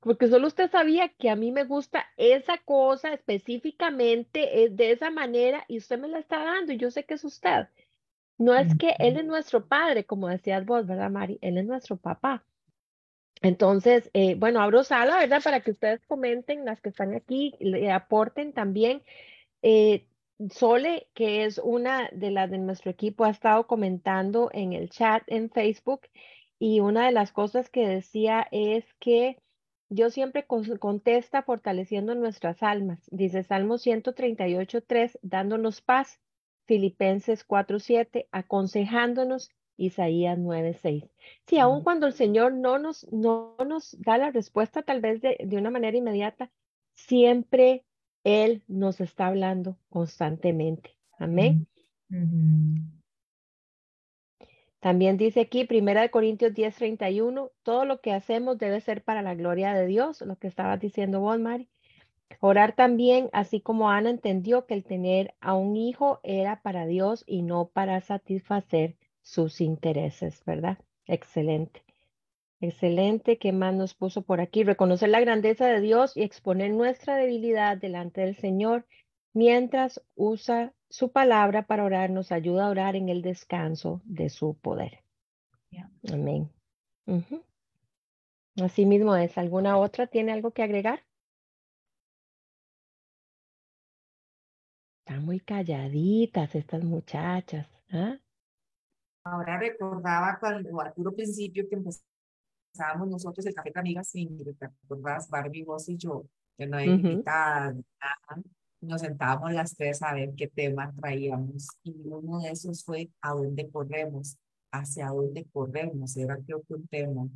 Porque solo usted sabía que a mí me gusta esa cosa específicamente es de esa manera y usted me la está dando y yo sé que es usted. No es que Él es nuestro padre, como decías vos, ¿verdad, Mari? Él es nuestro papá. Entonces, eh, bueno, abro sala, ¿verdad? Para que ustedes comenten, las que están aquí, le aporten también. Eh, Sole, que es una de las de nuestro equipo, ha estado comentando en el chat en Facebook y una de las cosas que decía es que Dios siempre contesta fortaleciendo nuestras almas. Dice Salmo 138.3, dándonos paz. Filipenses 4.7, aconsejándonos. Isaías 9.6. Sí, aun cuando el Señor no nos, no nos da la respuesta tal vez de, de una manera inmediata, siempre Él nos está hablando constantemente. Amén. También dice aquí, Primera de Corintios 10:31, todo lo que hacemos debe ser para la gloria de Dios, lo que estabas diciendo vos, Mari. Orar también, así como Ana entendió que el tener a un hijo era para Dios y no para satisfacer sus intereses, ¿verdad? Excelente. Excelente. ¿Qué más nos puso por aquí? Reconocer la grandeza de Dios y exponer nuestra debilidad delante del Señor mientras usa su palabra para orar, nos ayuda a orar en el descanso de su poder. Amén. Así mismo es. ¿Alguna otra tiene algo que agregar? Están muy calladitas estas muchachas. ¿ah? Ahora recordaba cuando al puro principio que empezábamos nosotros el café de amigas, sí, ¿te acordás? Barbie, vos y yo, que no hay invitada, nos sentábamos las tres a ver qué tema traíamos y uno de esos fue a dónde corremos, hacia dónde corremos, era creo que un tema.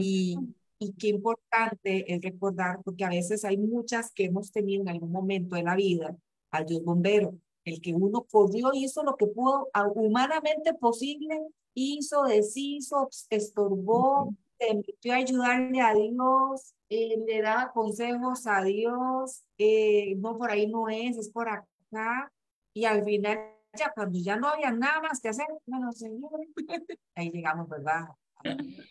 y, y qué importante es recordar, porque a veces hay muchas que hemos tenido en algún momento de la vida al Dios bombero, el que uno corrió, hizo lo que pudo humanamente posible, hizo, deshizo, estorbó, se metió a ayudarle a Dios, eh, le daba consejos a Dios, eh, no por ahí no es, es por acá, y al final, ya cuando ya no había nada más que hacer, bueno, Señor, ahí llegamos, ¿verdad?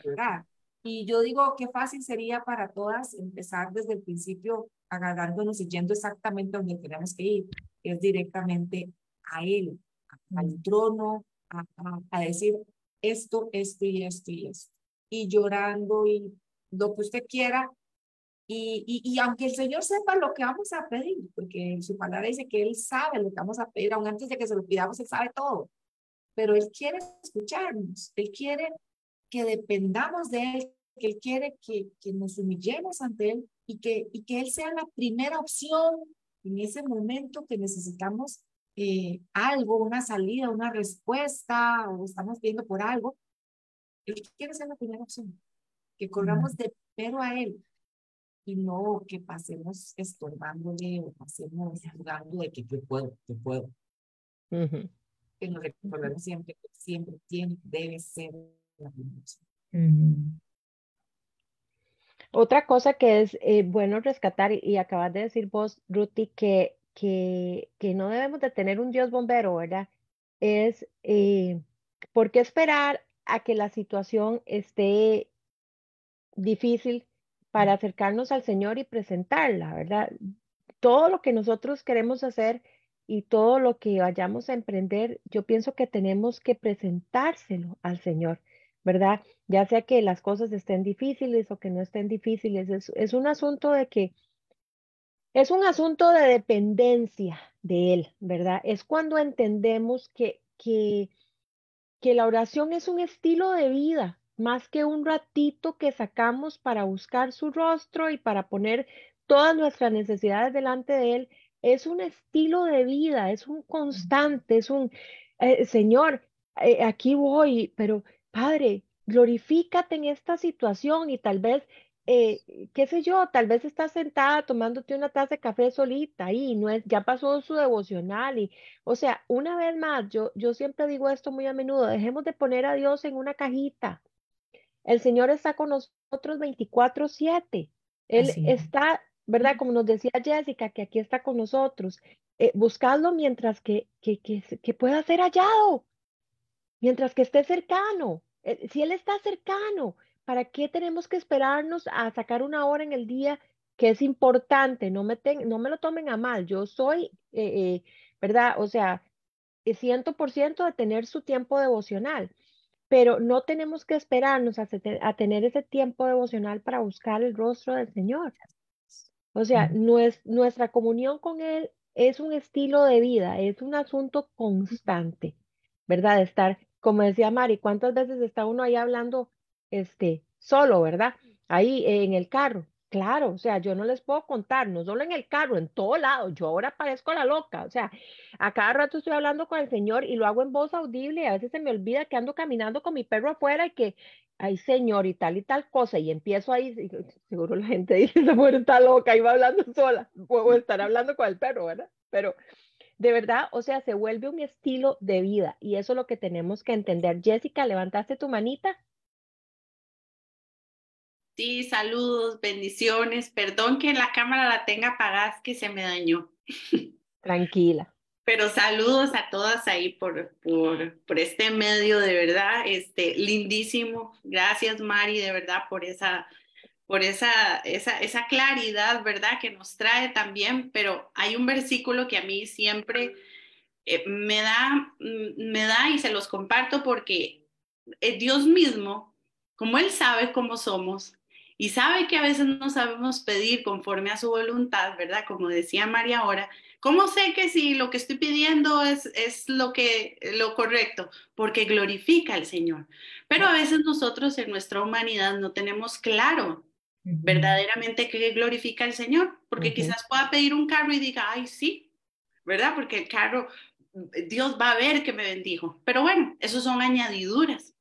¿verdad? Y yo digo, qué fácil sería para todas empezar desde el principio agarrándonos y yendo exactamente donde tenemos que ir, es directamente a Él, al mm. trono, a, a, decir esto, esto y esto y esto. Y llorando y lo que usted quiera, y, y, y, aunque el Señor sepa lo que vamos a pedir, porque su palabra dice que Él sabe lo que vamos a pedir, aún antes de que se lo pidamos, Él sabe todo. Pero Él quiere escucharnos, Él quiere que dependamos de Él, que Él quiere que, que nos humillemos ante Él y que, y que Él sea la primera opción en ese momento que necesitamos eh, algo, una salida, una respuesta, o estamos viendo por algo. Él quiere ser la primera opción, que corramos de primero a Él y no que pasemos estorbándole o pasemos jugando de que yo puedo, yo puedo. Que nos recordemos siempre que siempre tiene, debe ser la primera opción. Otra cosa que es eh, bueno rescatar, y, acabas de decir vos, Ruti, que, que, que, no debemos de tener un Dios bombero, ¿verdad? Es, eh, ¿por qué esperar a que la situación esté difícil para acercarnos al Señor y presentarla, ¿verdad? Todo lo que nosotros queremos hacer y todo lo que vayamos a emprender, yo pienso que tenemos que presentárselo al Señor. ¿verdad? Ya sea que las cosas estén difíciles o que no estén difíciles, es, un asunto de que, es un asunto de dependencia de Él, ¿verdad? Es cuando entendemos que, que, que la oración es un estilo de vida, más que un ratito que sacamos para buscar su rostro y para poner todas nuestras necesidades delante de Él, es un estilo de vida, es un constante, es un, eh, Señor, eh, aquí voy, pero Padre, glorifícate en esta situación y tal vez, eh, qué sé yo, tal vez estás sentada tomándote una taza de café solita y no es, ya pasó su devocional y, o sea, una vez más, yo, yo siempre digo esto muy a menudo, dejemos de poner a Dios en una cajita. El Señor está con nosotros 24/7. Él está, ¿verdad? Como nos decía Jessica, que aquí está con nosotros. Eh, buscadlo mientras que, que, que, que pueda ser hallado mientras que esté cercano. Eh, si Él está cercano, ¿para qué tenemos que esperarnos a sacar una hora en el día que es importante? No me, no me lo tomen a mal, yo soy, eh, eh, ¿verdad? O sea, ciento por ciento de tener su tiempo devocional, pero no tenemos que esperarnos a, tener ese tiempo devocional para buscar el rostro del Señor. O sea, nuestra comunión con Él es un estilo de vida, es un asunto constante, ¿verdad? De estar, como decía Mari, ¿cuántas veces está uno ahí hablando este, solo, ¿verdad? Ahí en el carro. Claro, o sea, yo no les puedo contar, no solo en el carro, en todo lado. Yo ahora parezco la loca, o sea, a cada rato estoy hablando con el Señor y lo hago en voz audible y a veces se me olvida que ando caminando con mi perro afuera y que, ay, Señor, y tal y tal cosa, y empiezo ahí, seguro la gente dice, esa mujer está loca, iba hablando sola, puedo estar hablando con el perro, ¿verdad? Pero de verdad, o sea, se vuelve un estilo de vida y eso es lo que tenemos que entender. Jessica, levantaste tu manita. Sí, saludos, bendiciones. Perdón que la cámara la tenga apagada, que se me dañó. Tranquila. Pero saludos a todas ahí por, por, por este medio, de verdad, este, lindísimo. Gracias, Mari, de verdad, por esa, por esa, esa, esa claridad, ¿verdad? Que nos trae también, pero hay un versículo que a mí siempre eh, me, da, mm, me da y se los comparto porque eh, Dios mismo, como Él sabe cómo somos, y sabe que a veces no sabemos pedir conforme a su voluntad, ¿verdad? Como decía María ahora, ¿cómo sé que si lo que estoy pidiendo es, es lo, que, lo correcto? Porque glorifica al Señor. Pero a veces nosotros en nuestra humanidad no tenemos claro verdaderamente que glorifica al Señor, porque quizás pueda pedir un carro y diga, ay, sí, ¿verdad? Porque el carro, Dios va a ver que me bendijo. Pero bueno, eso son añadiduras,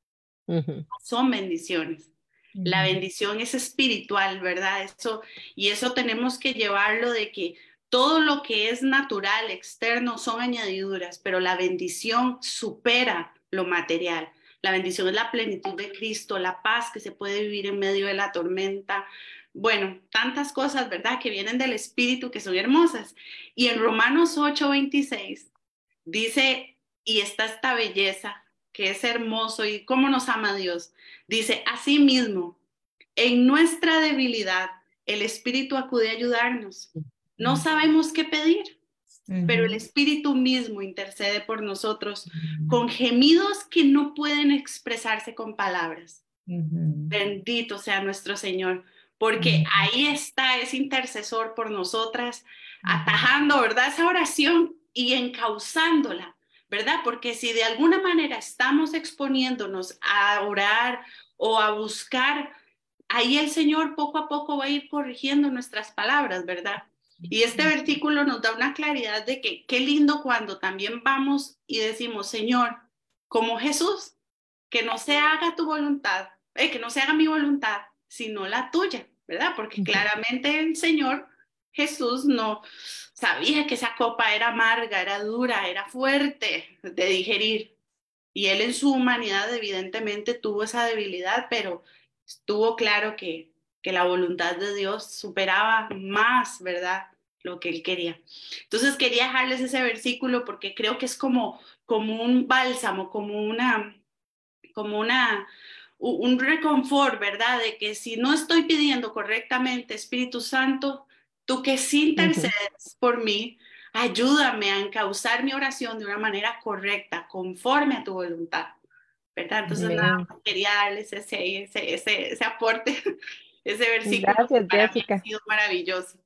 son bendiciones. La bendición es espiritual, ¿verdad? Eso, y eso tenemos que llevarlo de que todo lo que es natural, externo, son añadiduras, pero la bendición supera lo material. La bendición es la plenitud de Cristo, la paz que se puede vivir en medio de la tormenta. Bueno, tantas cosas, ¿verdad? Que vienen del Espíritu que son hermosas. Y en Romanos 8:26 dice, y está esta belleza, que es hermoso y cómo nos ama Dios. Dice, mismo, en nuestra debilidad, el Espíritu acude a ayudarnos. No sabemos qué pedir, pero el Espíritu mismo intercede por nosotros con gemidos que no pueden expresarse con palabras. Bendito sea nuestro Señor, porque ahí está ese intercesor por nosotras, atajando, ¿verdad? Esa oración y encauzándola ¿verdad? Porque si de alguna manera estamos exponiéndonos a orar o a buscar, ahí el Señor poco a poco va a ir corrigiendo nuestras palabras, ¿verdad? Y este versículo nos da una claridad de que qué lindo cuando también vamos y decimos, Señor, como Jesús, que no se haga tu voluntad, eh, que no se haga mi voluntad, sino la tuya, ¿verdad? Porque claramente el Señor Jesús no sabía que esa copa era amarga, era dura, era fuerte de digerir. Y él en su humanidad evidentemente tuvo esa debilidad, pero estuvo claro que, que la voluntad de Dios superaba más, ¿verdad? Lo que él quería. Entonces quería dejarles ese versículo porque creo que es como, como un bálsamo, como una, como una, un reconfort, ¿verdad? De que si no estoy pidiendo correctamente Espíritu Santo, Tú que sí intercedes por mí, ayúdame a encauzar mi oración de una manera correcta, conforme a tu voluntad. ¿Verdad? Entonces, nada, quería darles ese, ese, ese, ese aporte, ese versículo. Gracias, Jessica. ha sido maravilloso.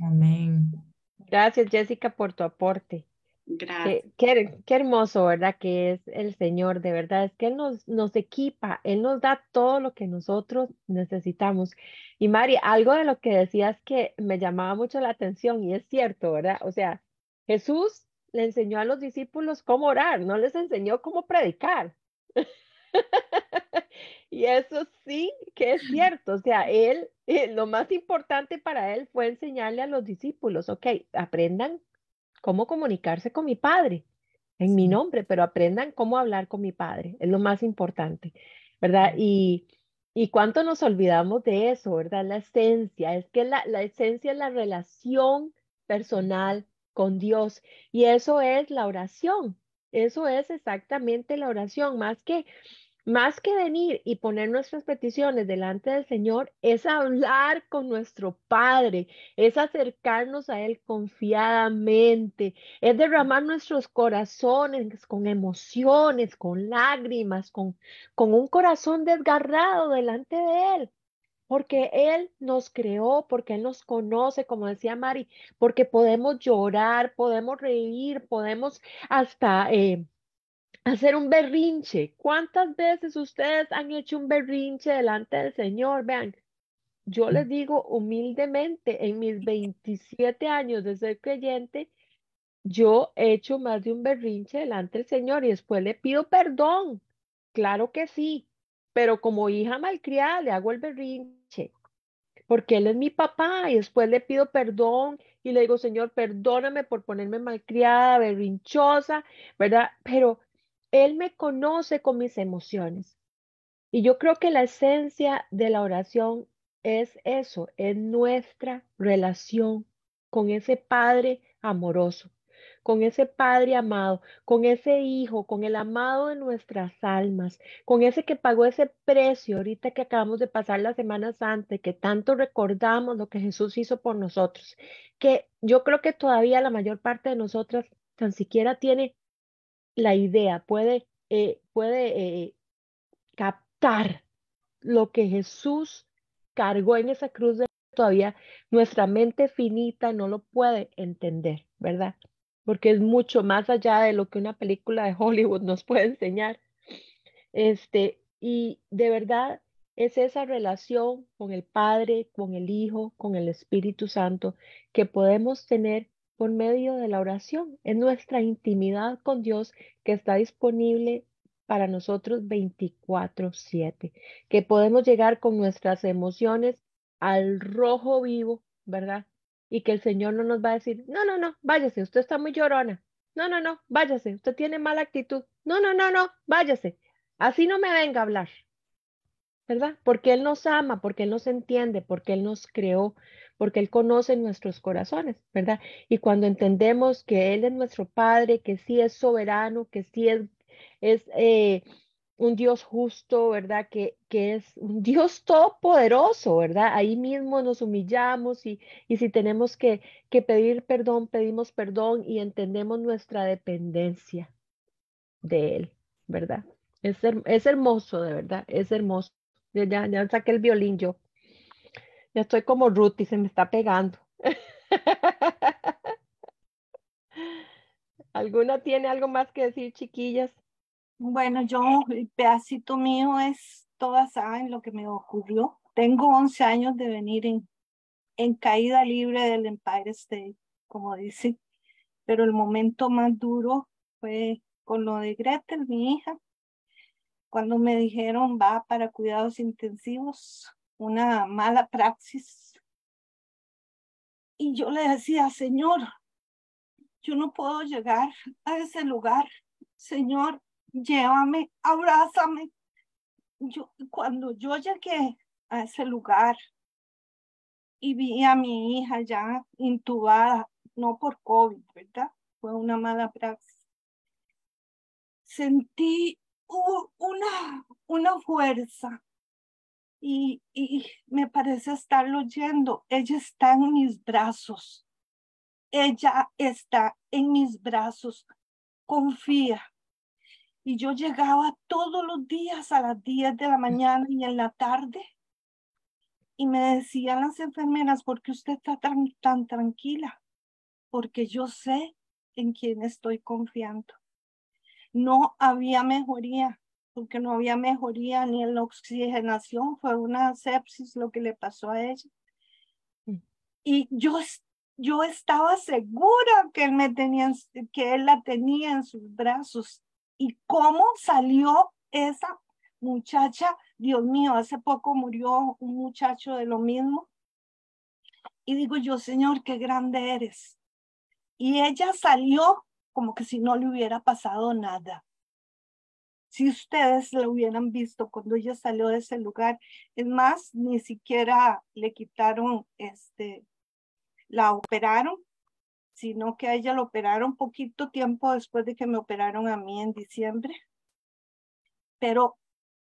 Amén. Gracias, Jessica, por tu aporte. Gracias. Qué, qué, hermoso, ¿verdad? Que es el Señor, de verdad, es que Él nos, nos equipa, Él nos da todo lo que nosotros necesitamos. Y Mari, algo de lo que decías que me llamaba mucho la atención y es cierto, ¿verdad? O sea, Jesús le enseñó a los discípulos cómo orar, no les enseñó cómo predicar. y eso sí que es cierto, o sea, él, eh, lo más importante para él fue enseñarle a los discípulos, ok, aprendan cómo comunicarse con mi padre en mi nombre, pero aprendan cómo hablar con mi padre, es lo más importante, ¿verdad? Y, y cuánto nos olvidamos de eso, ¿verdad? La esencia, es que la, la esencia es la relación personal con Dios y eso es la oración, eso es exactamente la oración, más que más que venir y poner nuestras peticiones delante del Señor, es hablar con nuestro Padre, es acercarnos a Él confiadamente, es derramar nuestros corazones con emociones, con lágrimas, con, con un corazón desgarrado delante de Él. Porque Él nos creó, porque Él nos conoce, como decía Mari, porque podemos llorar, podemos reír, podemos hasta eh, hacer un berrinche. ¿Cuántas veces ustedes han hecho un berrinche delante del Señor? Vean, yo les digo humildemente, en mis 27 años de ser creyente, yo he hecho más de un berrinche delante del Señor y después le pido perdón. Claro que sí, pero como hija malcriada le hago el berrinche, porque Él es mi papá y después le pido perdón y le digo, Señor, perdóname por ponerme malcriada, berrinchosa, ¿verdad? Pero él me conoce con mis emociones. Y yo creo que la esencia de la oración es eso, es nuestra relación con ese Padre amoroso, con ese Padre amado, con ese Hijo, con el amado de nuestras almas, con ese que pagó ese precio ahorita que acabamos de pasar la Semana Santa, que tanto recordamos lo que Jesús hizo por nosotros, que yo creo que todavía la mayor parte de nosotras tan siquiera tiene la idea, puede, eh, puede eh, captar lo que Jesús cargó en esa cruz de todavía nuestra mente finita no lo puede entender, ¿verdad? Porque es mucho más allá de lo que una película de Hollywood nos puede enseñar. Este, y de verdad es esa relación con el Padre, con el Hijo, con el Espíritu Santo que podemos tener por medio de la oración. Es nuestra intimidad con Dios que está disponible para nosotros 24/7, que podemos llegar con nuestras emociones al rojo vivo, ¿verdad? Y que el Señor no nos va a decir, no, no, no, váyase, usted está muy llorona. No, no, no, váyase, usted tiene mala actitud. No, no, no, no, váyase. Así no me venga a hablar. ¿Verdad? Porque Él nos ama, porque Él nos entiende, porque Él nos creó, porque Él conoce nuestros corazones, ¿verdad? Y cuando entendemos que Él es nuestro Padre, que sí es soberano, que sí es, eh, un Dios justo, ¿verdad? Que, que es un Dios todopoderoso, ¿verdad? Ahí mismo nos humillamos y, y si tenemos que, que pedir perdón, pedimos perdón y entendemos nuestra dependencia de Él, ¿verdad? Es, es hermoso, de verdad, es hermoso. Ya, ya saqué el violín yo. Estoy como Ruth y se me está pegando. ¿Alguna tiene algo más que decir, chiquillas? Bueno, yo, el pedacito mío es, todas saben lo que me ocurrió. Tengo 11 años de venir en, en caída libre del Empire State, como dice, pero el momento más duro fue con lo de Gretel, mi hija, cuando me dijeron va para cuidados intensivos, una mala praxis. Y yo le decía, Señor, yo no puedo llegar a ese lugar. Señor, llévame, abrázame. Yo, cuando yo llegué a ese lugar y vi a mi hija ya intubada, no por COVID, ¿verdad? Fue una mala praxis. Sentí una, una fuerza y, y me parece estarlo oyendo. Ella está en mis brazos. Ella está en mis brazos. Confía. Y yo llegaba todos los días a las 10 de la mañana y en la tarde. Y me decían las enfermeras, ¿por qué usted está tan, tan tranquila? Porque yo sé en quién estoy confiando. No había mejoría porque no había mejoría ni en la oxigenación, fue una sepsis lo que le pasó a ella. Mm. Y yo, yo estaba segura que él, me tenía, que él la tenía en sus brazos. ¿Y cómo salió esa muchacha? Dios mío, hace poco murió un muchacho de lo mismo. Y digo yo, Señor, qué grande eres. Y ella salió como que si no le hubiera pasado nada. Si ustedes la hubieran visto cuando ella salió de ese lugar, es más, ni siquiera le quitaron, este, la operaron, sino que a ella la operaron poquito tiempo después de que me operaron a mí en diciembre. Pero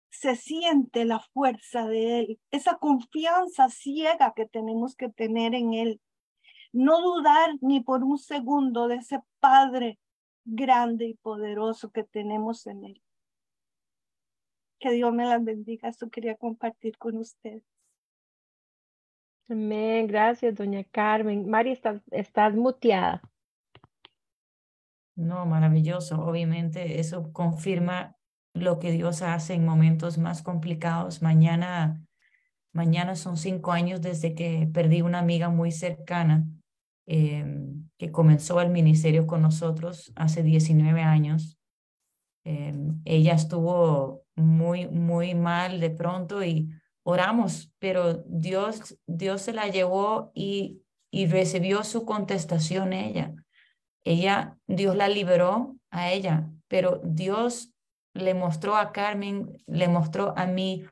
se siente la fuerza de Él, esa confianza ciega que tenemos que tener en Él. No dudar ni por un segundo de ese Padre grande y poderoso que tenemos en Él. Que Dios me las bendiga. Eso quería compartir con ustedes. Amén. Gracias, doña Carmen. Mari, estás, estás muteada. No, maravilloso. Obviamente eso confirma lo que Dios hace en momentos más complicados. Mañana, mañana son cinco años desde que perdí una amiga muy cercana em, que comenzó el ministerio con nosotros hace 19 años. Em, ella estuvo muy, muy mal de pronto y oramos, pero Dios, Dios se la llevó y, y recibió su contestación ella. Ella, Dios la liberó a ella, pero Dios le mostró a Carmen, le mostró a mí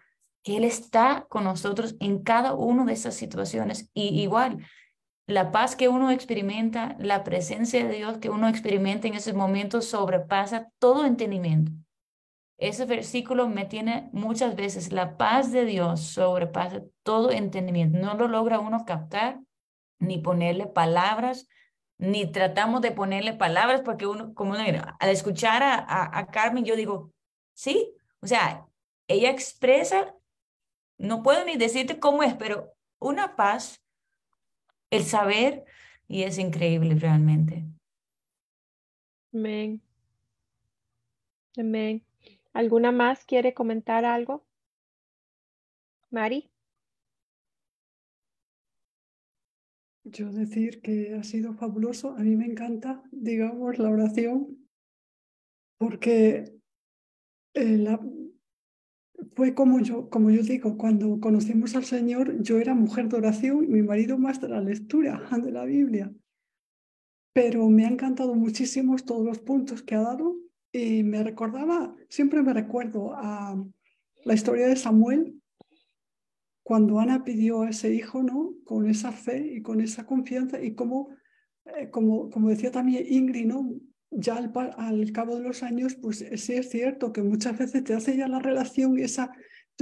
que Él está con nosotros en cada una de esas situaciones. Y igual, la paz que uno experimenta, la presencia de Dios que uno experimenta en esos momentos sobrepasa todo entendimiento. Ese versículo me tiene muchas veces, la paz de Dios sobrepasa todo entendimiento. No lo logra uno captar, ni ponerle palabras, ni tratamos de ponerle palabras, porque uno, como al escuchar a, a, Carmen, yo digo, sí, o sea, ella expresa, no puedo ni decirte cómo es, pero una paz, el saber, y es increíble realmente. Amén. Amén. ¿Alguna más quiere comentar algo? Mari. Yo decir que ha sido fabuloso. A mí me encanta, digamos, la oración, porque eh, la, fue como yo, como yo digo, cuando conocimos al Señor, yo era mujer de oración y mi marido más de la lectura de la Biblia. Pero me han encantado muchísimo todos los puntos que ha dado y me recordaba, siempre me recuerdo a la historia de Samuel, cuando Ana pidió a ese hijo, ¿no? Con esa fe y con esa confianza y como, eh, como, como decía también Ingrid, ¿no? Ya al, al, cabo de los años, pues eh, sí es cierto que muchas veces te hace ya la relación y esa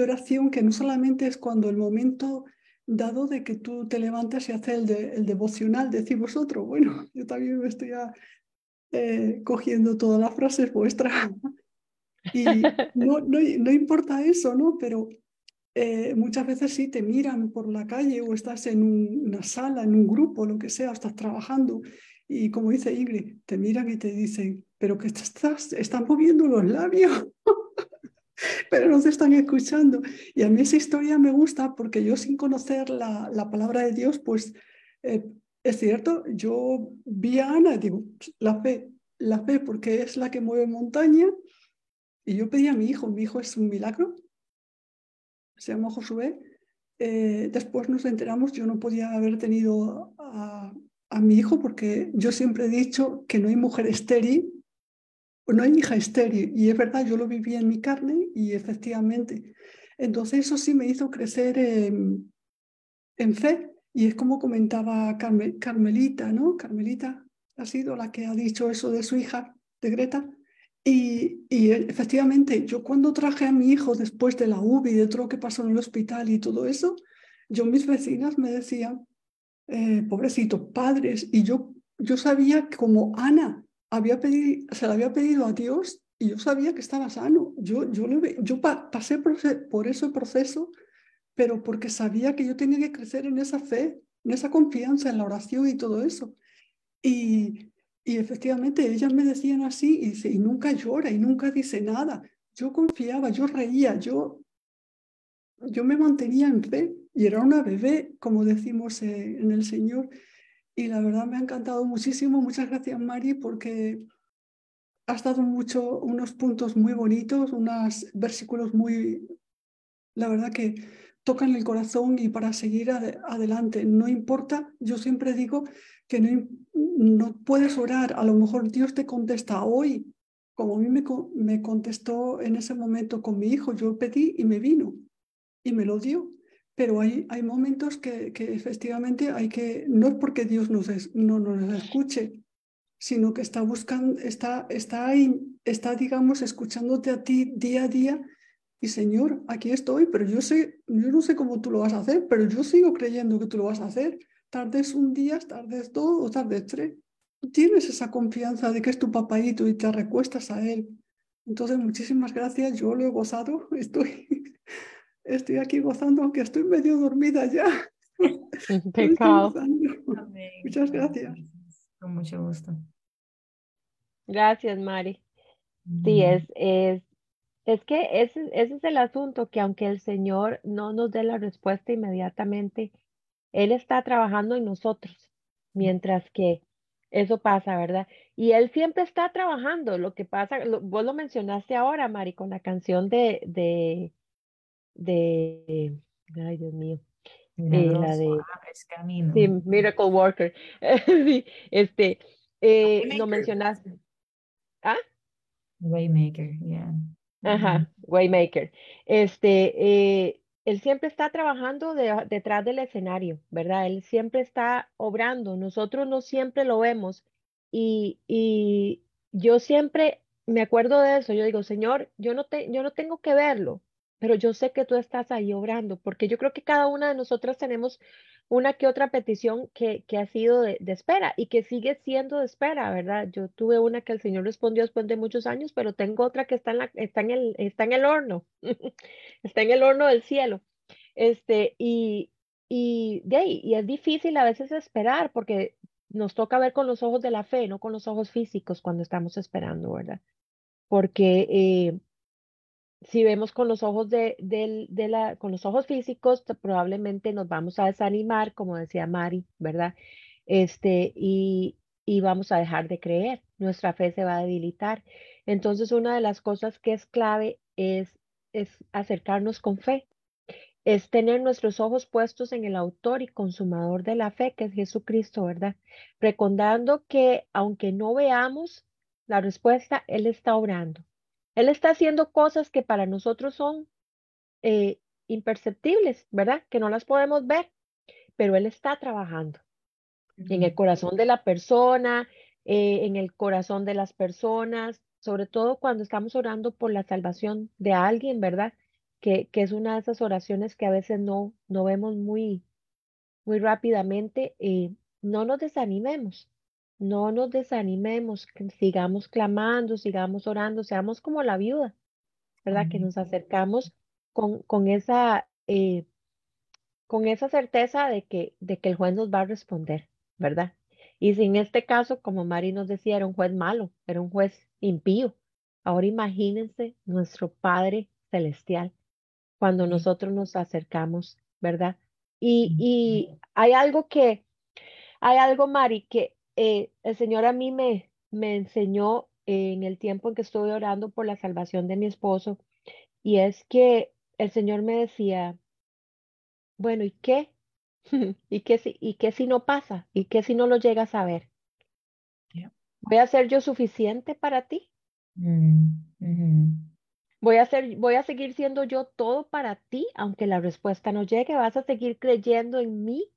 oración que no solamente es cuando el momento dado de que tú te levantas y haces el, el devocional, decís vosotros, bueno, yo también me estoy eh, cogiendo todas las frases vuestras. y no, no, no importa eso, ¿no? Pero eh, muchas veces sí te miran por la calle o estás en una sala, en un grupo, lo que sea, estás trabajando y como dice Ingrid, te miran y te dicen, pero que estás, están moviendo los labios, pero no te están escuchando. Y a mí esa historia me gusta porque yo sin conocer la, la palabra de Dios, pues eh, es cierto, yo vi a Ana digo, la fe, la fe porque es la que mueve montaña. Y yo pedí a mi hijo, mi hijo es un milagro, se llama Josué. Eh, después nos enteramos, yo no podía haber tenido a, mi hijo porque yo siempre he dicho que no hay mujer estéril, no hay hija estéril. Y es verdad, yo lo viví en mi carne y efectivamente. Entonces eso sí me hizo crecer en, fe. Y es como comentaba Carmelita, ¿no? Carmelita ha sido la que ha dicho eso de su hija, de Greta. Y, efectivamente, yo cuando traje a mi hijo después de la UBI, de todo lo que pasó en el hospital y todo eso, yo mis vecinas me decían, eh, pobrecito, padres, y yo, yo sabía que como Ana había pedido, se la había pedido a Dios y yo sabía que estaba sano. Yo, yo, yo pasé por, por ese proceso, pero porque sabía que yo tenía que crecer en esa fe, en esa confianza, en la oración y todo eso. Y, y efectivamente ellas me decían así y, y nunca llora y nunca dice nada. Yo confiaba, yo reía, yo, yo me mantenía en fe y era una bebé, como decimos eh, en el Señor. Y la verdad me ha encantado muchísimo. Muchas gracias, Mari, porque has dado mucho, unos puntos muy bonitos, unos versículos muy, la verdad que tocan el corazón y para seguir adelante. No importa, yo siempre digo que no, no, puedes orar, a lo mejor Dios te contesta hoy, como a mí me, me contestó en ese momento con mi hijo, yo pedí y me vino y me lo dio. Pero hay, hay momentos que, que efectivamente hay que, no es porque Dios nos no nos escuche, sino que está buscando, está, está, ahí, está, digamos, escuchándote a ti día a día Y Señor, aquí estoy, pero yo sé, yo no sé cómo tú lo vas a hacer, pero yo sigo creyendo que tú lo vas a hacer. Tardes un día, tardes dos o tardes tres. Tienes esa confianza de que es tu papayito y te recuestas a él. Entonces, muchísimas gracias. Yo lo he gozado. Estoy, estoy aquí gozando, aunque estoy medio dormida ya. Pecado. Muchas gracias. Con mucho gusto. Gracias, Mari. Sí, es, es, es que ese, ese es el asunto, que aunque el Señor no nos dé la respuesta inmediatamente, Él está trabajando en nosotros, mientras que eso pasa, ¿verdad? Y Él siempre está trabajando. Lo que pasa, vos lo mencionaste ahora, Mari, con la canción de, de, de, ay Dios mío, eh, la de camino. sí, Miracle Worker. Sí, este, eh, lo mencionaste. ¿Ah? Waymaker, yeah. Ajá, Waymaker. Este, eh, él siempre está trabajando de- detrás del escenario, ¿verdad? Él siempre está obrando. Nosotros no siempre lo vemos. Y, y yo siempre me acuerdo de eso. Yo digo, Señor, yo no, te, yo no tengo que verlo, pero yo sé que tú estás ahí obrando, porque yo creo que cada una de nosotras tenemos una que otra petición que, que ha sido de, de espera y que sigue siendo de espera, ¿verdad? Yo tuve una que el Señor respondió después de muchos años, pero tengo otra que está en, la, está en, el, está en el horno, está en el horno del cielo. Este, y, y, de ahí, y es difícil a veces esperar porque nos toca ver con los ojos de la fe, no con los ojos físicos cuando estamos esperando, ¿verdad? Porque eh, si vemos con los ojos de, de la, con los ojos físicos, te- probablemente nos vamos a desanimar, como decía Mari, ¿verdad? Este, y, y vamos a dejar de creer, nuestra fe se va a debilitar. Entonces, una de las cosas que es clave es, es acercarnos con fe, es tener nuestros ojos puestos en el autor y consumador de la fe, que es Jesucristo, ¿verdad? Recordando que aunque no veamos la respuesta, Él está obrando. Él está haciendo cosas que para nosotros son eh, imperceptibles, ¿verdad? Que no las podemos ver, pero Él está trabajando en el corazón de la persona, eh, en el corazón de las personas, sobre todo cuando estamos orando por la salvación de alguien, ¿verdad? Que, que es una de esas oraciones que a veces no, no vemos muy, muy rápidamente. eh, no nos desanimemos, no nos desanimemos, sigamos clamando, sigamos orando, seamos como la viuda, ¿verdad? Que nos acercamos con, con esa, eh, con esa certeza de que, de que el juez nos va a responder, ¿verdad? Y si en este caso, como Mari nos decía, era un juez malo, era un juez impío. Ahora imagínense nuestro Padre Celestial cuando nosotros nos acercamos, ¿verdad? Y, y hay algo que, hay algo, Mari, que eh, el Señor a mí me, me enseñó en el tiempo en que estuve orando por la salvación de mi esposo, y es que el Señor me decía, bueno, ¿y qué? ¿Y qué si, y qué si no pasa? ¿Y qué si no lo llegas a ver? Yeah. ¿Voy a ser yo suficiente para ti? Mm. ¿Voy a ser, voy a seguir siendo yo todo para ti, aunque la respuesta no llegue? ¿Vas a seguir creyendo en mí,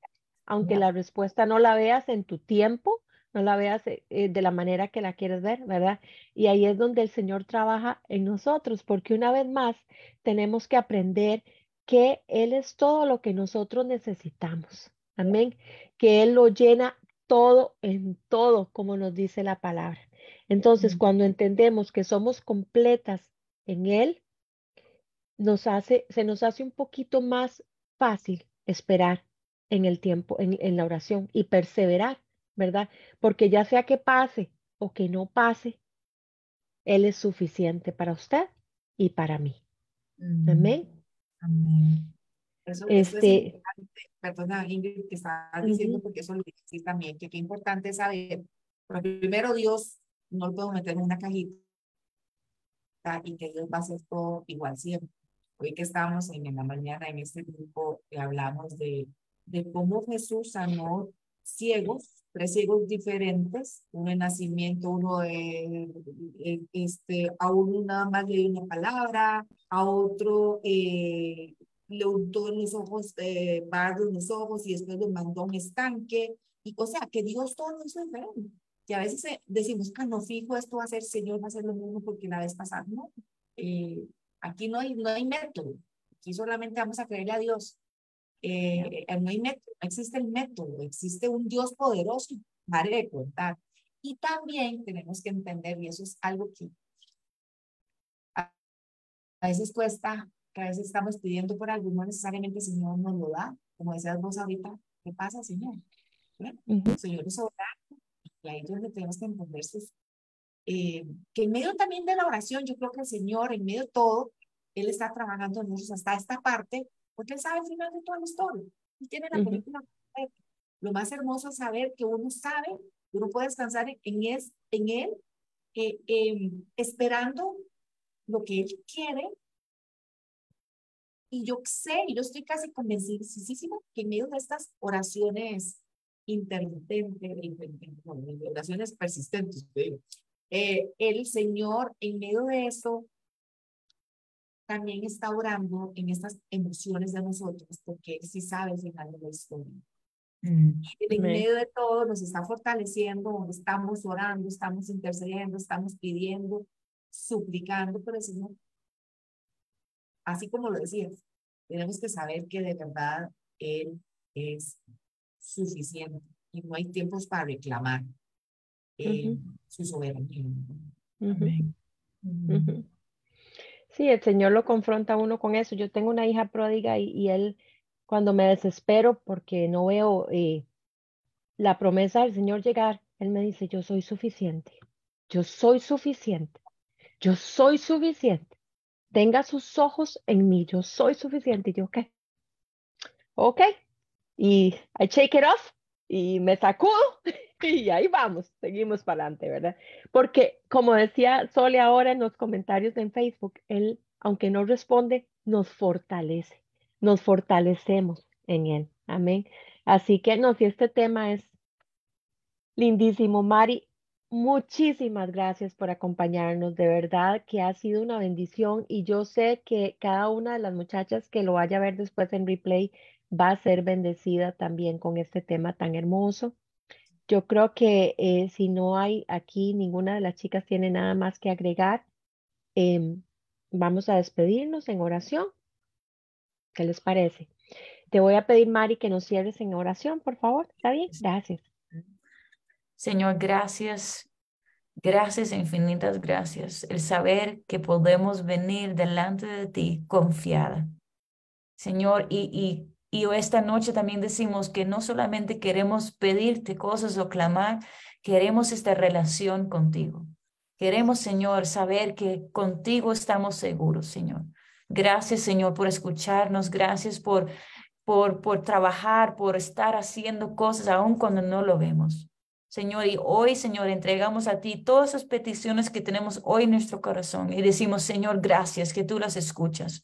aunque Yeah. la respuesta no la veas en tu tiempo, no la veas eh, eh, de la manera que la quieres ver, ¿verdad? Y ahí es donde el Señor trabaja en nosotros, porque una vez más tenemos que aprender que Él es todo lo que nosotros necesitamos. Amén. Que Él lo llena todo en todo, como nos dice la palabra. Entonces, Mm. cuando entendemos que somos completas en Él, nos hace, se nos hace un poquito más fácil esperar en el tiempo, en, en la oración y perseverar, ¿verdad? Porque ya sea que pase o que no pase, Él es suficiente para usted y para mí. Mm, Amén. amén. Eso, eso es Este, perdona Ingrid, que estabas diciendo, ujú, porque eso lo decir también, que qué importante es saber, primero Dios no lo podemos meter en una cajita y que Dios va a hacer todo igual siempre. Hoy que estábamos en, en la mañana en este grupo, hablamos de, de cómo Jesús sanó ciegos, tres ciegos diferentes, uno de nacimiento, uno de, este, a uno nada más le dio una palabra, a otro eh, le untó en los ojos, eh, barro en los ojos y después lo mandó a un estanque. Y, o sea, que Dios todo lo hizo diferente. Que a veces eh, decimos, ah, no fijo, esto va a ser, Señor, va a ser lo mismo porque la vez pasada, no. Eh, Aquí no hay, no hay método. Aquí solamente vamos a creerle a Dios. Eh, no hay método, existe el método, existe un Dios poderoso, pare de contar. Y también tenemos que entender, y eso es algo que a, veces cuesta, que a veces estamos pidiendo por algo, no necesariamente el Señor nos lo da, como decías vos ahorita, ¿qué pasa, Señor? El Señor es soberano, y ahí es donde tenemos que entender sus, eh, que en medio también de la oración, yo creo que el Señor, en medio de todo, Él está trabajando en nosotros hasta esta parte, porque Él sabe el final de toda la historia. Y tiene la película Lo más hermoso es saber que uno sabe uno puede descansar en, es, en Él, eh, em, esperando lo que Él quiere. Y yo sé, y yo estoy casi convencidísimo que en medio de estas oraciones intermitentes, oraciones persistentes, eh, el Señor en medio de eso también está orando en estas emociones de nosotros, porque Él sí sabe el final de la historia. Mm. En medio de todo nos está fortaleciendo, estamos orando, estamos intercediendo, estamos pidiendo, suplicando por el Señor. Así como lo decías, tenemos que saber que de verdad Él es suficiente y no hay tiempos para reclamar eh, su soberanía. Sí, el Señor lo confronta a uno con eso. Yo tengo una hija pródiga y, él cuando me desespero porque no veo eh, la promesa del Señor llegar, Él me dice, yo soy suficiente, yo soy suficiente, yo soy suficiente. Tenga sus ojos en mí, yo soy suficiente. Y yo, ok, ok. Y I take it off y me sacudo y ahí vamos, seguimos para adelante, ¿verdad? Porque como decía Sole ahora en los comentarios en Facebook, Él, aunque no responde, nos fortalece nos fortalecemos en Él. Amén. Así que no, si este tema es lindísimo, Mari, muchísimas gracias por acompañarnos. De verdad que ha sido una bendición y yo sé que cada una de las muchachas que lo vaya a ver después en replay va a ser bendecida también con este tema tan hermoso. Yo creo que eh, si no hay aquí ninguna de las chicas tiene nada más que agregar, em, vamos a despedirnos en oración. ¿Qué les parece? Te voy a pedir, Mari, que nos cierres en oración, por favor. ¿Está bien? Gracias. Señor, gracias. Gracias, infinitas gracias. El saber que podemos venir delante de ti confiada. Señor, y, y, y esta noche también decimos que no solamente queremos pedirte cosas o clamar, queremos esta relación contigo. Queremos, Señor, saber que contigo estamos seguros, Señor. Gracias, Señor, por escucharnos. Gracias por, por, por trabajar, por estar haciendo cosas aun cuando no lo vemos. Señor, y hoy, Señor, entregamos a ti todas esas peticiones que tenemos hoy en nuestro corazón y decimos, Señor, gracias que tú las escuchas.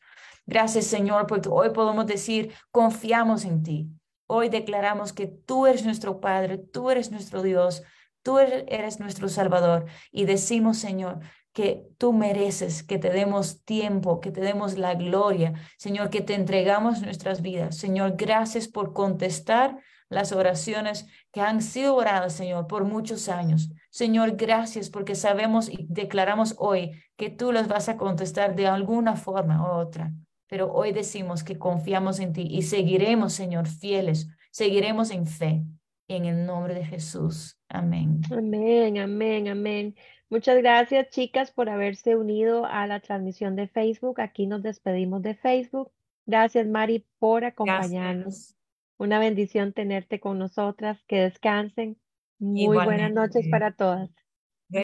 Gracias, Señor, porque hoy podemos decir, confiamos en ti. Hoy declaramos que tú eres nuestro Padre, tú eres nuestro Dios, tú eres nuestro Salvador. Y decimos, Señor, que tú mereces, que te demos tiempo, que te demos la gloria, Señor, que te entregamos nuestras vidas. Señor, gracias por contestar las oraciones que han sido oradas, Señor, por muchos años. Señor, gracias porque sabemos y declaramos hoy que tú las vas a contestar de alguna forma u otra. Pero hoy decimos que confiamos en ti y seguiremos, Señor, fieles, seguiremos en fe. En el nombre de Jesús. Amén. Amén, amén, amén. Muchas gracias, chicas, por haberse unido a la transmisión de Facebook. Aquí nos despedimos de Facebook. Gracias, Mari, por acompañarnos. Una bendición tenerte con nosotras. Que descansen. Muy buenas noches para todas.